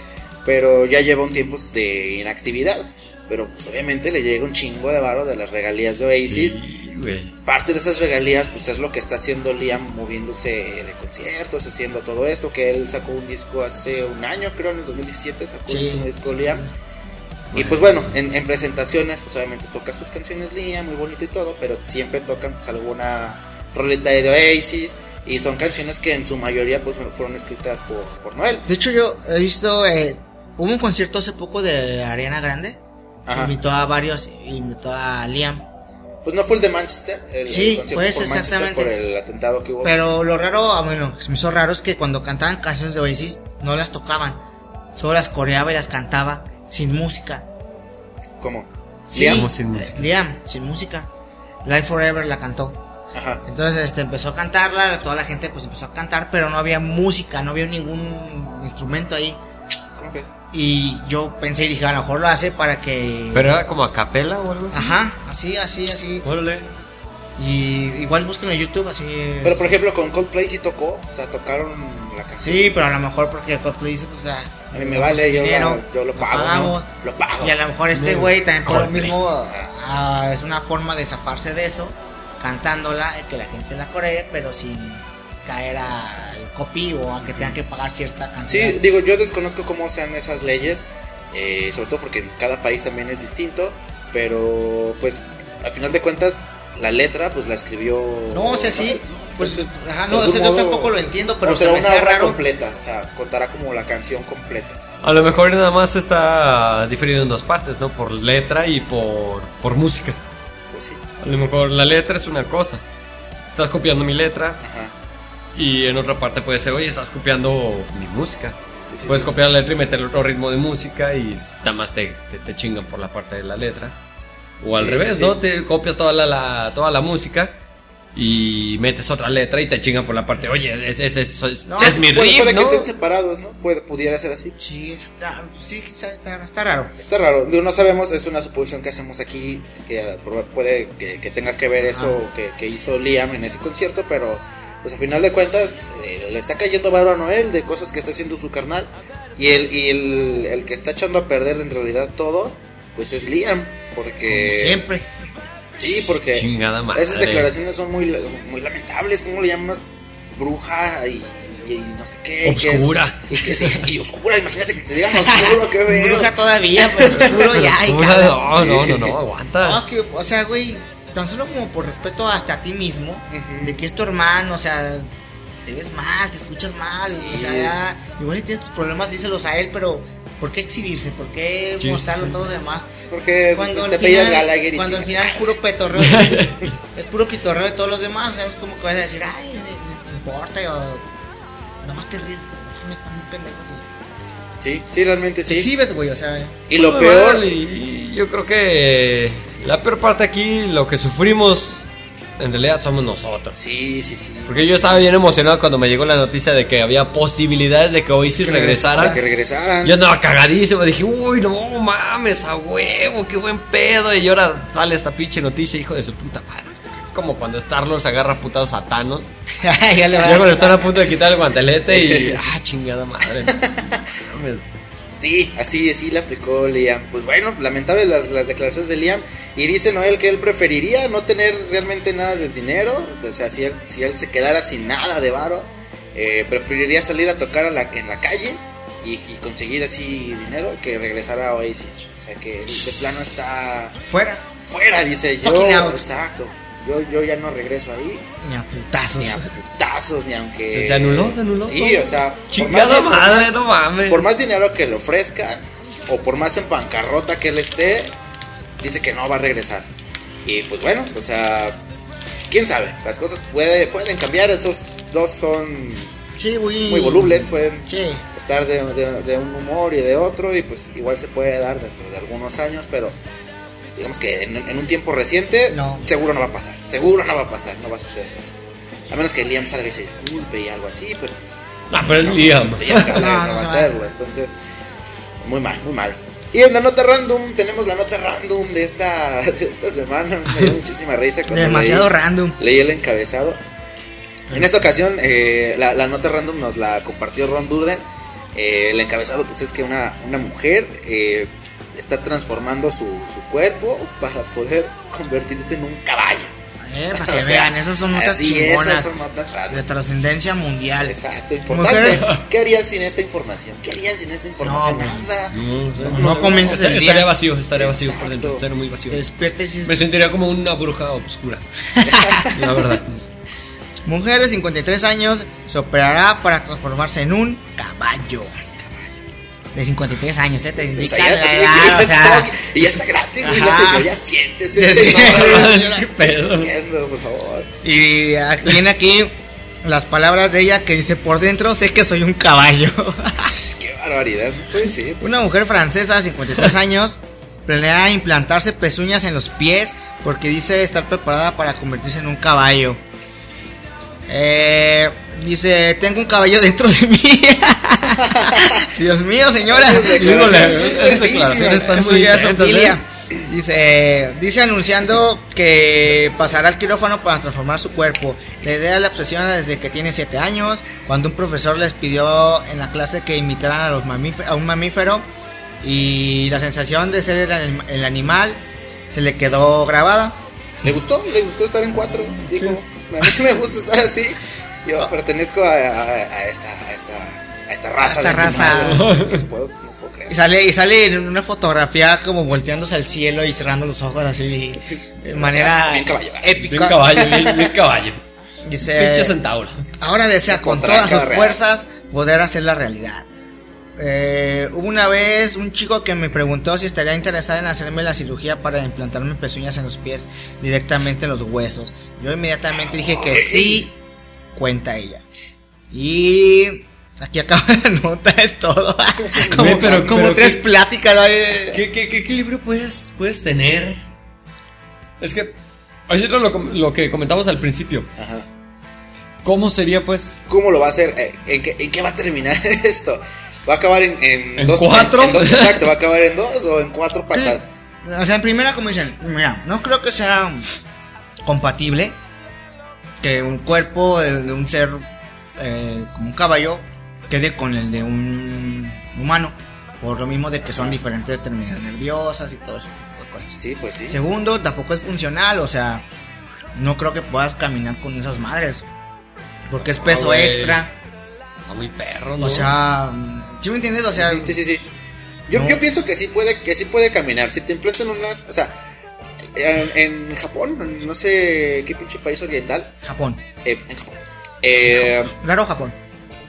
pero ya lleva un tiempo de inactividad. Pero pues obviamente le llega un chingo de varo de las regalías de Oasis. Sí, güey. Parte de esas regalías pues es lo que está haciendo Liam moviéndose de conciertos, haciendo todo esto, que él sacó un disco hace un año, creo, en el 2017 sacó Sí. un disco Liam. Y pues bueno, en, en presentaciones, pues obviamente toca sus canciones Liam, muy bonito y todo, pero siempre tocan pues alguna roleta de Oasis y son canciones que en su mayoría pues fueron escritas por, por Noel. De hecho, yo he visto. eh, hubo un concierto hace poco de Ariana Grande. Ajá. Invitó a varios. Invitó a Liam. Pues no fue el de Manchester. El, Sí, el pues, por Manchester exactamente. Por el atentado que hubo. Pero lo raro, ah, bueno, se me hizo raro es que cuando cantaban canciones de Oasis no las tocaban, solo las coreaba y las cantaba sin música. ¿Cómo? Sí, Liam. ¿Cómo sin música? Liam, sin música. Live Forever la cantó. Ajá. Entonces este empezó a cantarla, toda la gente pues empezó a cantar, pero no había música, no había ningún instrumento ahí. ¿Cómo que es? Y yo pensé y dije, a lo mejor lo hace para que... Pero era como a capela o algo así. Ajá, así, así, así. Órale. Y igual busquen en YouTube, así. Pero por ejemplo, con Coldplay sí tocó. O sea, tocaron la canción. Sí, pero a lo mejor porque Coldplay dice, pues, o sea, A mí me vale, yo, dinero, la- yo lo pago. ¿no? pagamos. Lo pago. Y a lo mejor este güey también por lo mismo ah, es una forma de zafarse de eso, cantándola, que la gente la coree, pero sin caer al copy o a que tengan que pagar cierta cantidad. Sí, digo, yo desconozco cómo sean esas leyes, eh, sobre todo porque en cada país también es distinto, pero pues al final de cuentas la letra pues la escribió... No, o sea, sí, pues, Entonces, ajá, no, o sea, algún yo modo, tampoco lo entiendo, pero se me una hacía obra raro. completa, o sea, contará como la canción completa. ¿sabes? A lo mejor nada más está diferido en dos partes, ¿no? Por letra y por, por música. Pues sí, A lo mejor la letra es una cosa. Estás copiando mi letra ajá. y en otra parte puede ser, oye, estás copiando mi música. Sí, sí, Puedes sí. copiar la letra y meterle otro ritmo de música y nada más te, te, te chingan por la parte de la letra. O al Sí, revés, sí, ¿no? sí. Te copias toda la, la- toda la música y metes otra letra y te chingan por la parte, oye, ese es, es, es- No, es mi Puede, riff, puede que estén separados, ¿no? Puede, pudiera ser así. Sí, está, sí, está, está, está raro. Está raro, no sabemos, es una suposición que hacemos aquí, que puede que, que tenga que ver eso que, que hizo Liam en ese concierto, pero pues a final de cuentas eh, le está cayendo varo a Noel de cosas que está haciendo su carnal y el, y el, el que está echando a perder en realidad todo, pues es Liam, porque... Como siempre. Sí, porque Chingada madre. esas declaraciones son muy, muy lamentables, ¿cómo le llamas? Bruja y, y no sé qué. que es- Obscura. y, que sí, y oscura, imagínate que te digan oscuro, qué veo. Bruja todavía, pero oscuro ya. y Oscura, no, no, Sí. no, no, aguanta. No, es que, o sea, güey, tan solo como por respeto hasta a ti mismo, de que es tu hermano, o sea, te ves mal, te escuchas mal, Sí. o sea, ya, igual si tienes tus problemas, díselos a él, pero ¿por qué exhibirse? ¿Por qué Sí, mostrarlo sí. a todos los demás? Porque Cuando te final, Gallagher y cuando al final es puro petorreo, es puro pitorreo de todos los demás, o sea, es como que vas a decir, ay, no importa, o nomás te ríes, me están muy pendejos. Sí, sí, realmente Te sí. exhibes, güey, o sea, Y lo Muy peor, y, y yo creo que la peor parte aquí, lo que sufrimos, en realidad somos nosotros. sí, sí, sí. Porque yo estaba bien emocionado cuando me llegó la noticia de que había posibilidades de que Para regresara. que regresaran. Yo andaba cagadísimo, dije, uy, no mames, a huevo, qué buen pedo. Y ahora sale esta pinche noticia, hijo de su puta madre. Es como cuando Star-Lord se agarra putados a Thanos. ya le va Ya cuando están a punto de quitar el guantelete y. ¡Ah, chingada madre! No mames. Sí, así, así le aplicó Liam. Pues bueno, lamentable las, las declaraciones de Liam. Y dice Noel que él preferiría no tener realmente nada de dinero. O sea, si él, si él se quedara sin nada de varo, eh, preferiría salir a tocar a la, en la calle y, y conseguir así dinero que regresar a Oasis. O sea, que de plano está fuera, fuera, dice yo. Exacto. Yo, yo ya no regreso ahí. ni a putazos. Ni a putazos, ni aunque. ¿Se- se anuló? ¿Se anuló? Sí, o sea. por Chingada madre, más- no mames. por más dinero que le ofrezcan o por más en bancarrota que él esté, dice que no va a regresar. Y pues bueno, o sea, quién sabe, las cosas puede, pueden cambiar, esos dos son Sí, muy, muy volubles, pueden Sí, estar de, de- de un humor y de otro y pues igual se puede dar dentro de algunos años, pero digamos que en, en un tiempo reciente No. seguro no va a pasar, seguro no va a pasar, no va a suceder eso. A menos que Liam salga y se disculpe y algo así, pero pues No, pero es Liam. Liam No, no, no va a hacerlo, entonces muy mal, muy mal. Y en la nota random, tenemos la nota random de esta, de esta semana. Me dio muchísima risa cuando demasiado leí, random. leí el encabezado. En esta ocasión, eh, la, la nota random nos la compartió Ron Durden. Eh, el encabezado, pues es que una, una mujer eh, está transformando su, su cuerpo para poder convertirse en un caballo. Eh, para O que sea, vean, esas son notas chingonas esas son notas de trascendencia mundial. Exacto, importante. Mujer. ¿Qué harían sin esta información? ¿Qué harían sin esta información? No, Nada. No, No comiences el día. Estaría vacío, estaría vacío por dentro, estaría muy vacío. Me sentiría como una bruja oscura. La verdad. mujer de 53 años se operará para transformarse en un caballo. De 53 años, ¿eh? Te indica la edad, o sea... y ya está grande, güey. La señora, ya siéntese. Sí, sí. señora. ¿Qué pedo? ¿Qué está haciendo, por favor? Y viene aquí las palabras de ella que dice, por dentro sé que soy un caballo. Qué barbaridad. Pues sí. Una mujer francesa de 53 años planea implantarse pezuñas en los pies porque dice estar preparada para convertirse en un caballo. Eh, dice, tengo un caballo dentro de mí. Dios mío, señora. Dice, dice anunciando que pasará al quirófano para transformar su cuerpo. La idea la obsesiona desde que tiene 7 años, cuando un profesor les pidió en la clase que imitaran a, los a un mamífero y la sensación de ser el, el animal se le quedó grabada. ¿Le gustó? ¿Le gustó estar en cuatro? Dijo, a mí me gusta estar así. Yo pertenezco a, a- a esta, a, esta, a esta raza. esta de raza. No puedo, no puedo creer. Y sale, y sale en una fotografía como volteándose al cielo y cerrando los ojos así de manera Bien caballo. épica. Bien caballo, bien, bien caballo. Dice, Pinche centauro. Ahora desea con todas sus real. fuerzas poder hacer la realidad. Eh, hubo una vez un chico que me preguntó si estaría interesado en hacerme la cirugía para implantarme pezuñas en los pies directamente en los huesos. Yo inmediatamente dije que sí, cuenta ella. Y aquí acaba la nota, es todo. como pero- como pero tres qué- pláticas. ¿no? ¿Qué, qué, qué equilibrio puedes, puedes tener? Es que, ayer lo, lo que comentamos al principio. Ajá. ¿Cómo sería, pues? ¿Cómo lo va a hacer? Eh, ¿En qué, en qué va a terminar esto? ¿Va a acabar en, en, ¿En dos cuatro? en dos- exacto, ¿va a acabar en dos o en cuatro patas? O sea, en primera, como dicen, mira, no creo que sea compatible que un cuerpo de, de un ser eh, como un caballo quede con el de un humano. Por lo mismo de que son diferentes terminales nerviosas y todo ese tipo de cosas. Sí, pues sí. Segundo, tampoco es funcional, o sea, no creo que puedas caminar con esas madres. Porque es peso güey. extra. Está muy perro, ¿no? O sea, ¿sí me entiendes? O sea, Sí, sí, sí. Yo, No. yo pienso que sí puede que sí puede caminar. Si te implantan unas, o sea, en, en Japón, en no sé qué pinche país oriental, Japón. eh, en Japón, eh, Claro, Japón.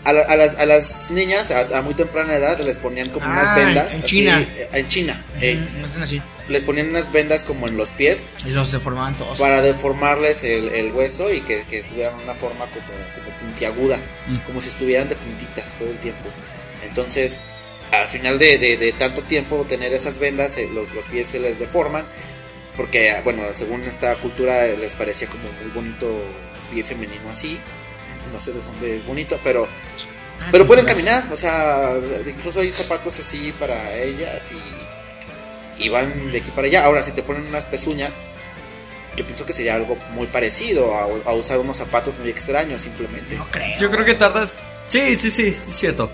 a, la- a las, a las niñas a, a muy temprana edad les ponían como unas Ah, vendas. en así, China. eh, en China. eh, Ujú, no están así. Les ponían unas vendas como en los pies Y los deformaban todos. para deformarles el, el hueso y que, que tuvieran una forma como, como puntiaguda, Mm. como si estuvieran de puntitas todo el tiempo. Entonces, al final de, de- de tanto tiempo tener esas vendas, eh, los, los pies se les deforman, porque, ah, bueno, según esta cultura eh, les parecía como muy bonito pie femenino así. No sé de dónde es bonito, pero Ah, pero pueden caminar, o sea, incluso hay zapatos así para ellas y, y van de aquí para allá. Ahora, si te ponen unas pezuñas, yo pienso que sería algo muy parecido a, a usar unos zapatos muy extraños simplemente. No creo. Yo creo que tardas. Sí, sí, sí, sí, es cierto.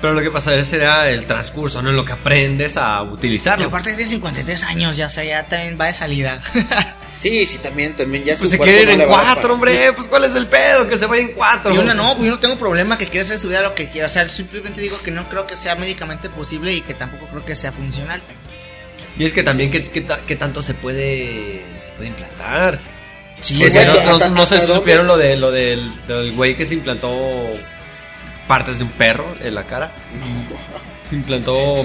Pero lo que pasaría sería el transcurso, ¿no? En lo que aprendes a Y utilizarlo. aparte de 53 años, ya, o sea, ya también va de salida. Sí, sí, también, también ya Pues se quieren no en cuatro, hombre. Pues cuál es el pedo, que se vaya en cuatro. y una no, pues yo no tengo problema que quiera hacer su vida lo que quiera. O sea, simplemente digo que no creo que sea médicamente posible y que tampoco creo que sea funcional. Y es que también, ¿qué, qué, ta- qué tanto se puede, se puede implantar? Sí, Porque exacto. no, ¿Hasta- no sé hasta si supieron lo, de, lo del, del güey que se implantó partes de un perro en la cara. Se implantó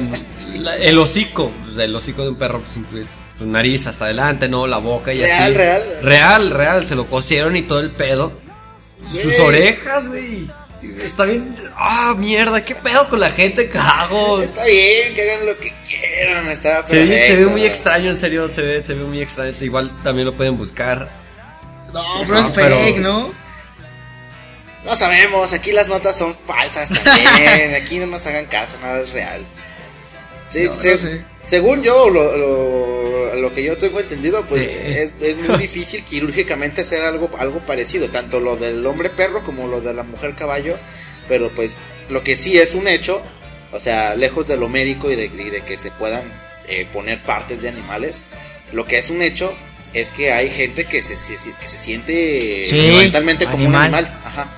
la- el hocico, o sea, el hocico de un perro, pues, su nariz hasta adelante, ¿no? La boca y Real, así. real. Real, real, se lo cosieron y todo el pedo. Sus orejas, güey. Está bien. Ah, mierda, ¿qué pedo con la gente, cago? Está bien, que hagan lo que quieran, está Se ve, se ve muy extraño, en serio, se ve, se ve muy extraño. Igual también lo pueden buscar. No, pero es No, pero- fake, ¿no? No sabemos, aquí las notas son falsas también, aquí no nos hagan caso, nada es real. Sí, No, se- no sé. Según yo, lo, lo, lo que yo tengo entendido, pues Eh. es, es muy difícil quirúrgicamente hacer algo, algo parecido, tanto lo del hombre perro como lo de la mujer caballo, pero pues lo que sí es un hecho, o sea, lejos de lo médico y de, y de que se puedan eh, poner partes de animales, lo que es un hecho es que hay gente que se, se- que se siente Sí, mentalmente como un animal. animal. Ajá.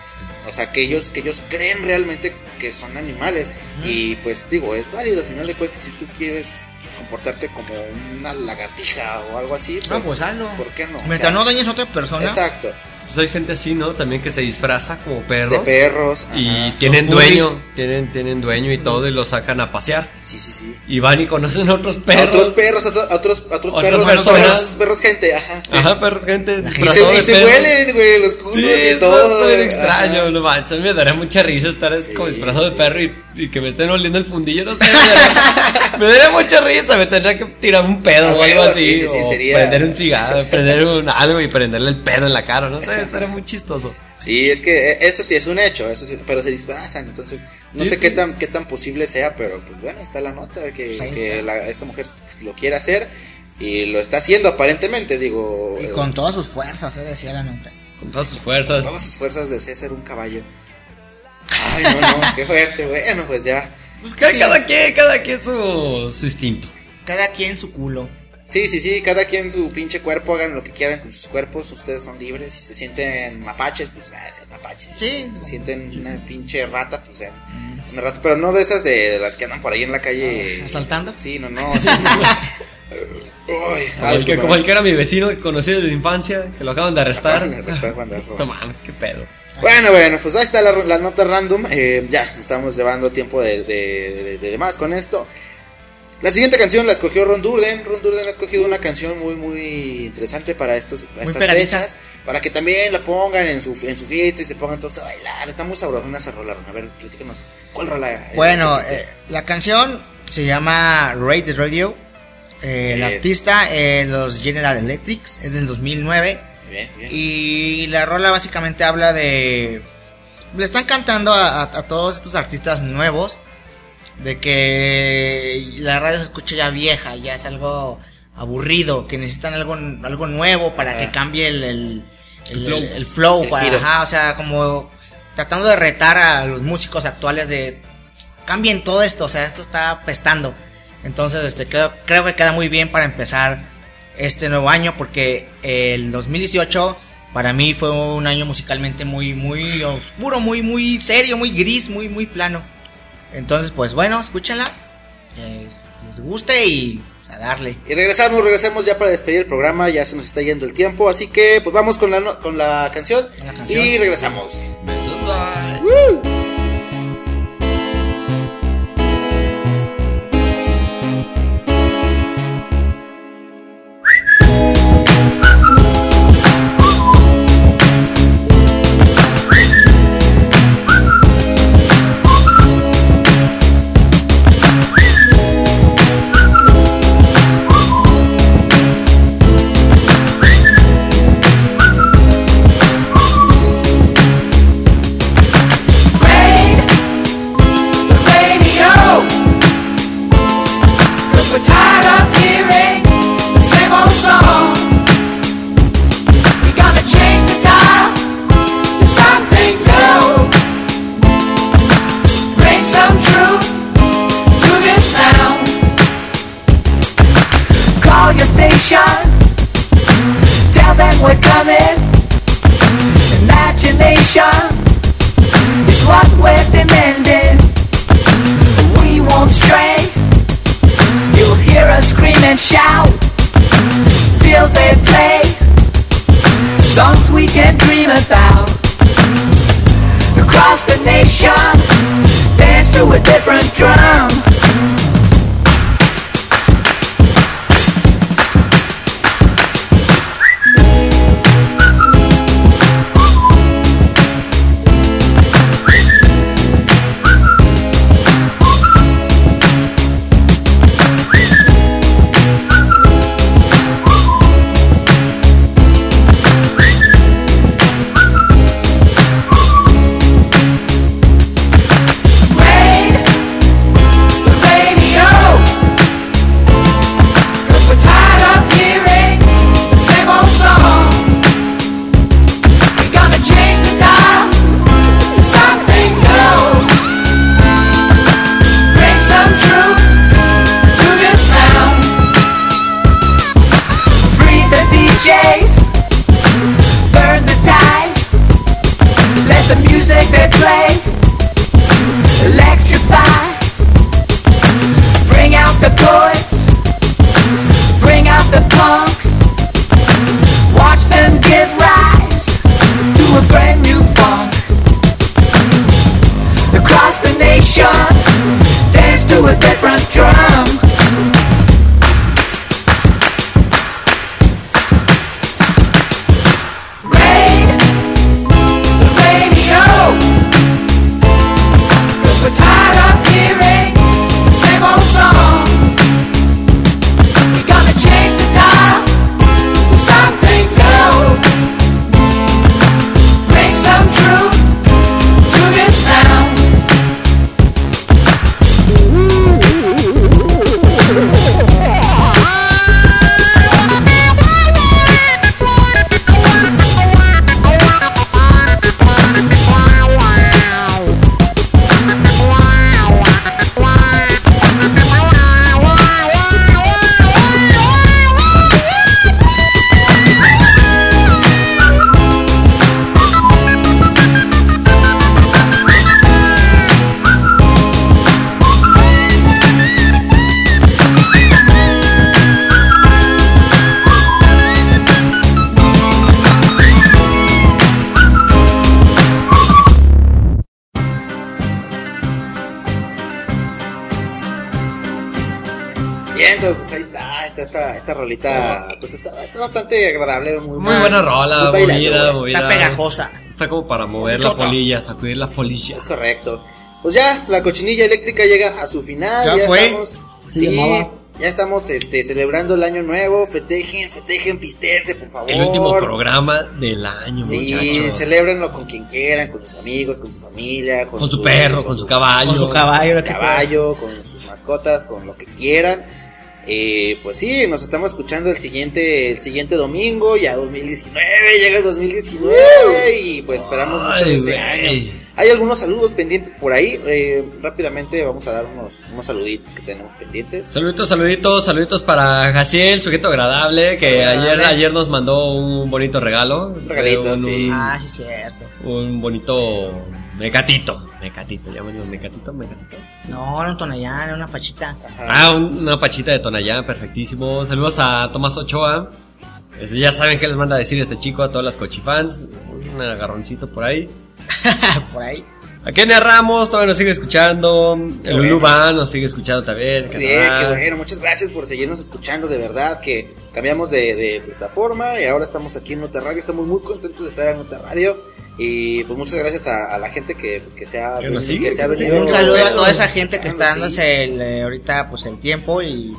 O sea, que ellos, que ellos creen realmente que son animales. Y pues digo, es válido al final de cuentas si tú quieres comportarte como una lagartija o algo así. No, pues hazlo. ¿Por qué no? O Mientras sea, no dañes a otra persona. Exacto. Pues hay gente así, ¿no? También que se disfraza como perros. De perros. Y ajá. tienen Los furries. dueño, tienen, tienen dueño y todo y los sacan a pasear. Sí, sí, sí. Y van y conocen a otros A perros. otros perros, a otros, a otros, a otros perros, personas. perros, perros gente, ajá. sí. Ajá, perros, gente. Y se, y huelen, güey, los culos Sí, y es todo. súper güey. extraño, Ajá. no manches, me daría mucha risa estar Sí. como disfrazado de perro y, y que me estén oliendo el fundillo, no sé, me daría, me daría mucha risa, me tendría que tirar un pedo o algo así, sí, sí, sí, o sería- prender un cigarro, prender un algo y prenderle el pedo en la cara, no sé, estaría muy chistoso. Sí, es que eh, eso sí es un hecho, eso sí, pero se disfrazan, entonces no Sí, sé sí. qué tan qué tan posible sea, pero pues bueno, está la nota de que, Pues que la- esta mujer lo quiere hacer y lo está haciendo aparentemente, digo, Y eh, con todas sus fuerzas, eh, decía la nota. Con todas sus fuerzas. todas sus fuerzas desea ser un caballo. Ay, no, no, qué fuerte, bueno, pues ya. Pues cada, Sí. cada quien, cada quien su, su instinto. Cada quien su culo. Sí, sí, sí, cada quien su pinche cuerpo, hagan lo que quieran con sus cuerpos, ustedes son libres, si se sienten mapaches, pues ah, sean mapaches. Sí. Si se sienten una pinche rata, pues sean una rata, pero no de esas de, de las que andan por ahí en la calle. Ah, ¿asaltando? Sí, no, no. sí. Uy, Como el, que, disculpa. como el que era mi vecino que conocí desde infancia, que lo acaban de arrestar. Acaban de arrestar cuando era joven. No mames, qué pedo. Bueno, bueno, pues ahí está la, la nota random. eh, ya, estamos llevando tiempo de, de, de- de demás con esto. La siguiente canción la escogió Ron Durden. Ron Durden ha escogido una canción muy, muy interesante para, estos, para estas fechas. Para que también la pongan en su, en su fiesta y se pongan todos a bailar. Está muy sabrosona esa rola, Ron. A ver, platícanos. ¿Cuál rola? Bueno, eh, la canción se llama Rate the Radio. Eh, el artista, eh, los General Electrics, es del 2009. Bien, bien. Y la rola básicamente habla de... Le están cantando a, a- a todos estos artistas nuevos de que la radio se escucha ya vieja, ya es algo aburrido, que necesitan algo, algo nuevo para que cambie el, el, el- flow. el- el flow, El para- ajá, o sea, como tratando de retar a los músicos actuales de cambien todo esto, o sea, esto está pestando. Entonces, este, creo, creo que queda muy bien para empezar este nuevo año porque el 2018 para mí fue un año musicalmente muy muy oscuro, muy muy serio, muy gris, muy muy plano. Entonces, pues bueno, escúchenla, que les guste y pues, a darle. Y regresamos, regresamos ya para despedir el programa, ya se nos está yendo el tiempo, así que pues vamos con la, no- con la canción Con la canción. y regresamos. Besos, bye. They play songs we can dream about. Across the nation, dance to a different drum. Pues está, está bastante agradable, muy, Muy buena rola, muy movida, movida. Está pegajosa. Está como para mover la polilla, sacudir la polilla. Es correcto. Pues ya, la cochinilla eléctrica llega a su final. Ya fue. estamos. Se sí, llamaba. ya estamos este, celebrando el año nuevo. Festejen, festejen, pistense, por favor. El último programa del año, Sí, muchachos. celébrenlo con quien quieran, con sus amigos, con su familia, con, Con su perro, con su caballo. Con su caballo, con sus mascotas, con lo que quieran. Eh, pues sí, nos estamos escuchando el siguiente, el siguiente domingo, ya 2019, llega el 2019 y pues esperamos mucho de ese año. Hay algunos saludos pendientes por ahí, eh, rápidamente vamos a dar unos, unos saluditos que tenemos pendientes. Saluditos, saluditos, saluditos para Jaciel, sujeto agradable, que ayer, ayer nos mandó un bonito regalo. Un regalito, sí. Un, Ah, sí, cierto. un bonito mecatito. Mecatito, llamamos mecatito, mecatito. No, era un tonallán, era una pachita. Ah, un- una pachita de Tonayán, perfectísimo. Saludos a Tomás Ochoa. Este, ya saben qué les manda a decir este chico a todas las cochifans. Un agarroncito por ahí. Por ahí. A Kenia Ramos todavía nos sigue escuchando. El bueno. Lulu Van nos sigue escuchando también. Muy bien, qué bueno, muchas gracias por seguirnos escuchando, de verdad que cambiamos de, de plataforma y ahora estamos aquí en Nota Radio, estamos muy contentos de estar en Nota Radio y pues muchas gracias a, a la gente que, que se ha, venido- que se ha venido. Un saludo a toda esa gente que está escuchando, sí. dándose el, eh, ahorita pues el tiempo y,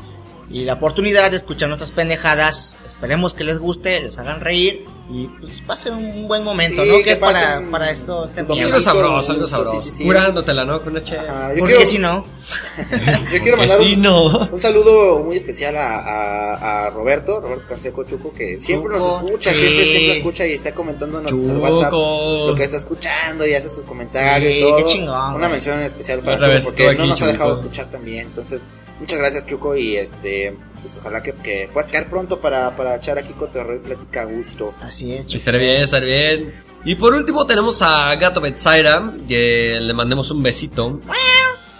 y la oportunidad de escuchar nuestras pendejadas. Esperemos que les guste, les hagan reír y pues pasen un buen momento, Sí, ¿no? que Que es para, para esto, este Algo sabroso, algo Sí, sabroso. sí, sí. Curándotela, ¿no? Con una. Ajá, Porque quiero- si no, Yo quiero mandar sí, un, no. un saludo muy especial a, a, a Roberto, Roberto Canseco Chuco, que siempre nos escucha, sí. siempre, siempre escucha y está comentándonos en. WhatsApp lo que está escuchando y hace su comentario Sí, y todo. qué chingón, Una mención especial para Chuco porque no nos ha dejado escuchar también. Entonces, muchas gracias Chuco y este, pues ojalá que, que puedas caer pronto para, para echar aquí cotorreo y plática a gusto. así es. Estaré bien, estaré bien. Y por último tenemos a Gato Betsaira, que le mandemos un besito.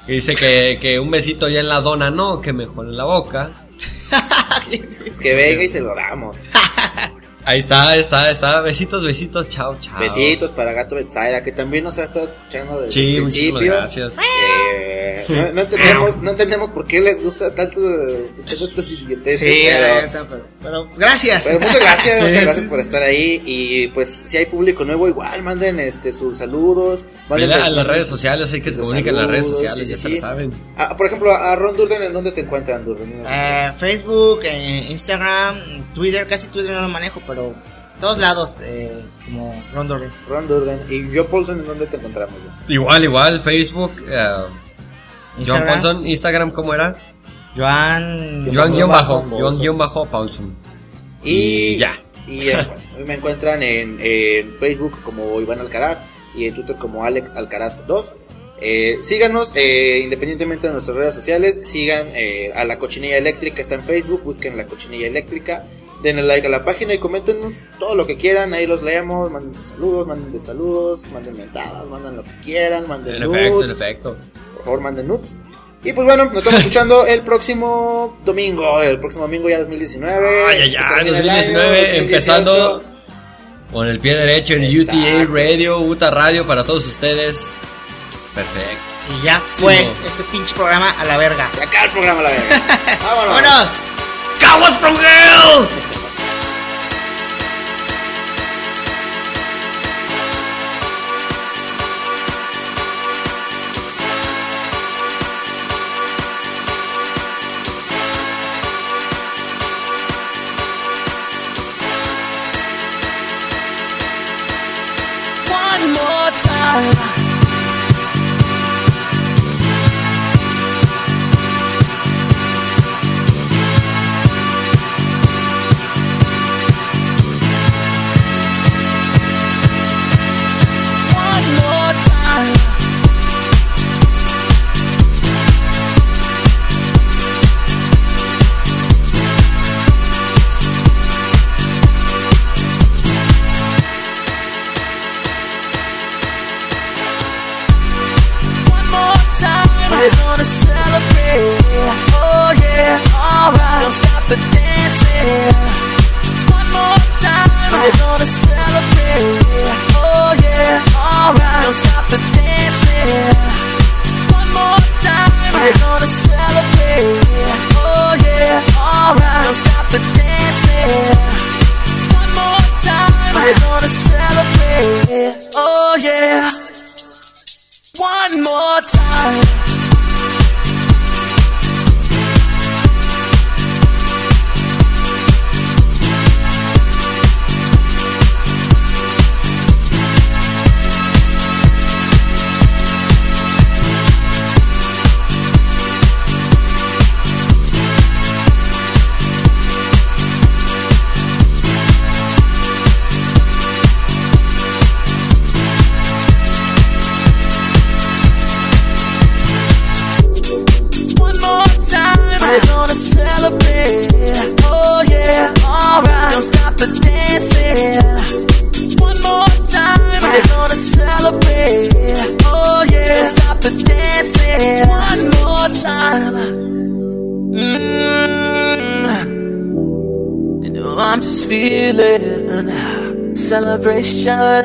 Y dice que, que un besito ya en la dona no, que mejor en la boca. Pues que venga y se lo damos. Ahí está, ahí está, ahí está. Besitos, besitos, chao, chao. Besitos para Gato Betsaida, que también nos ha estado escuchando desde Sí, el muchísimas principio. gracias. Eh, no, no entendemos, no entendemos por qué les gusta tanto escuchar estas idioteces, Sí, pero, pero, pero gracias. pero muchas gracias, Sí, muchas sí, gracias sí. por estar ahí y pues si hay público nuevo igual manden este sus saludos, manden a las redes sociales, hay que se los comuniquen en las redes saludos, sociales, sí, ya sí, se lo saben. Ah, por ejemplo, a Ron Durden, ¿en dónde te encuentran, Durden? Eh, Facebook, eh, Instagram, Twitter, casi Twitter no lo manejo, pero todos lados, eh, como. Ron Durden. ¿Y yo, Paulson, en dónde te encontramos? Igual, igual, Facebook, eh, John Instagram, Paulson, Instagram, ¿cómo era? Joan. Joan guion bajo, Paulson. Joan guion bajo Paulson. Y ya. Y eh, bueno, me encuentran en, en Facebook como Iván Alcaraz y en Twitter como Alex Alcaraz 2. Eh, síganos, eh, independientemente de nuestras redes sociales, sigan eh, a la cochinilla eléctrica, está en Facebook, busquen la cochinilla eléctrica, denle like a la página y coméntenos todo lo que quieran, ahí los leemos, manden sus saludos, manden de saludos, manden mentadas, manden lo que quieran, manden En efecto, en nudes, efecto. por favor manden nudes. Y pues bueno, nos estamos escuchando el próximo domingo, el próximo domingo ya 2019. Ay, ay, se ay, termina el año, 2019, 2018. empezando con el pie derecho en Exacto. UTA Radio, UTA Radio para todos ustedes. Perfecto. Y ya fue Sí, no. este pinche programa a la verga. Se acaba el programa, la verga. Vámonos. ¡Vámonos! ¡Cowards from Hell! Celebration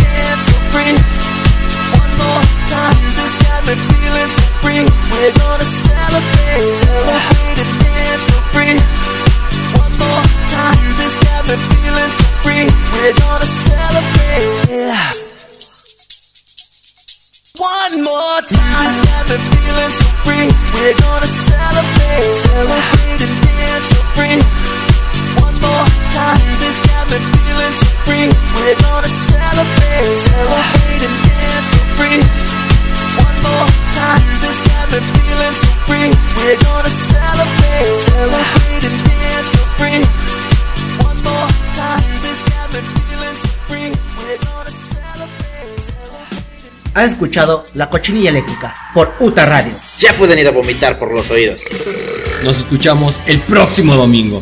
free. One more time. Music's got me feeling so free. We're gonna celebrate, celebrate and dance so free. One more time. Music's got me feeling so free. We're gonna celebrate. One more time. Music's got me feeling so free. We're gonna celebrate, celebrate and dance so free. One more time. Music's got me feeling so free. We're gonna celebrate, celebrate and dance so free. One more time. Music's got me feeling so free. We're gonna celebrate, celebrate and dance so free. One more time. Music's got me feeling so free. We're gonna celebrate, celebrate and Has escuchado La Cochinilla Eléctrica por UTA Radio. Ya pueden ir a vomitar por los oídos. Nos escuchamos el próximo domingo.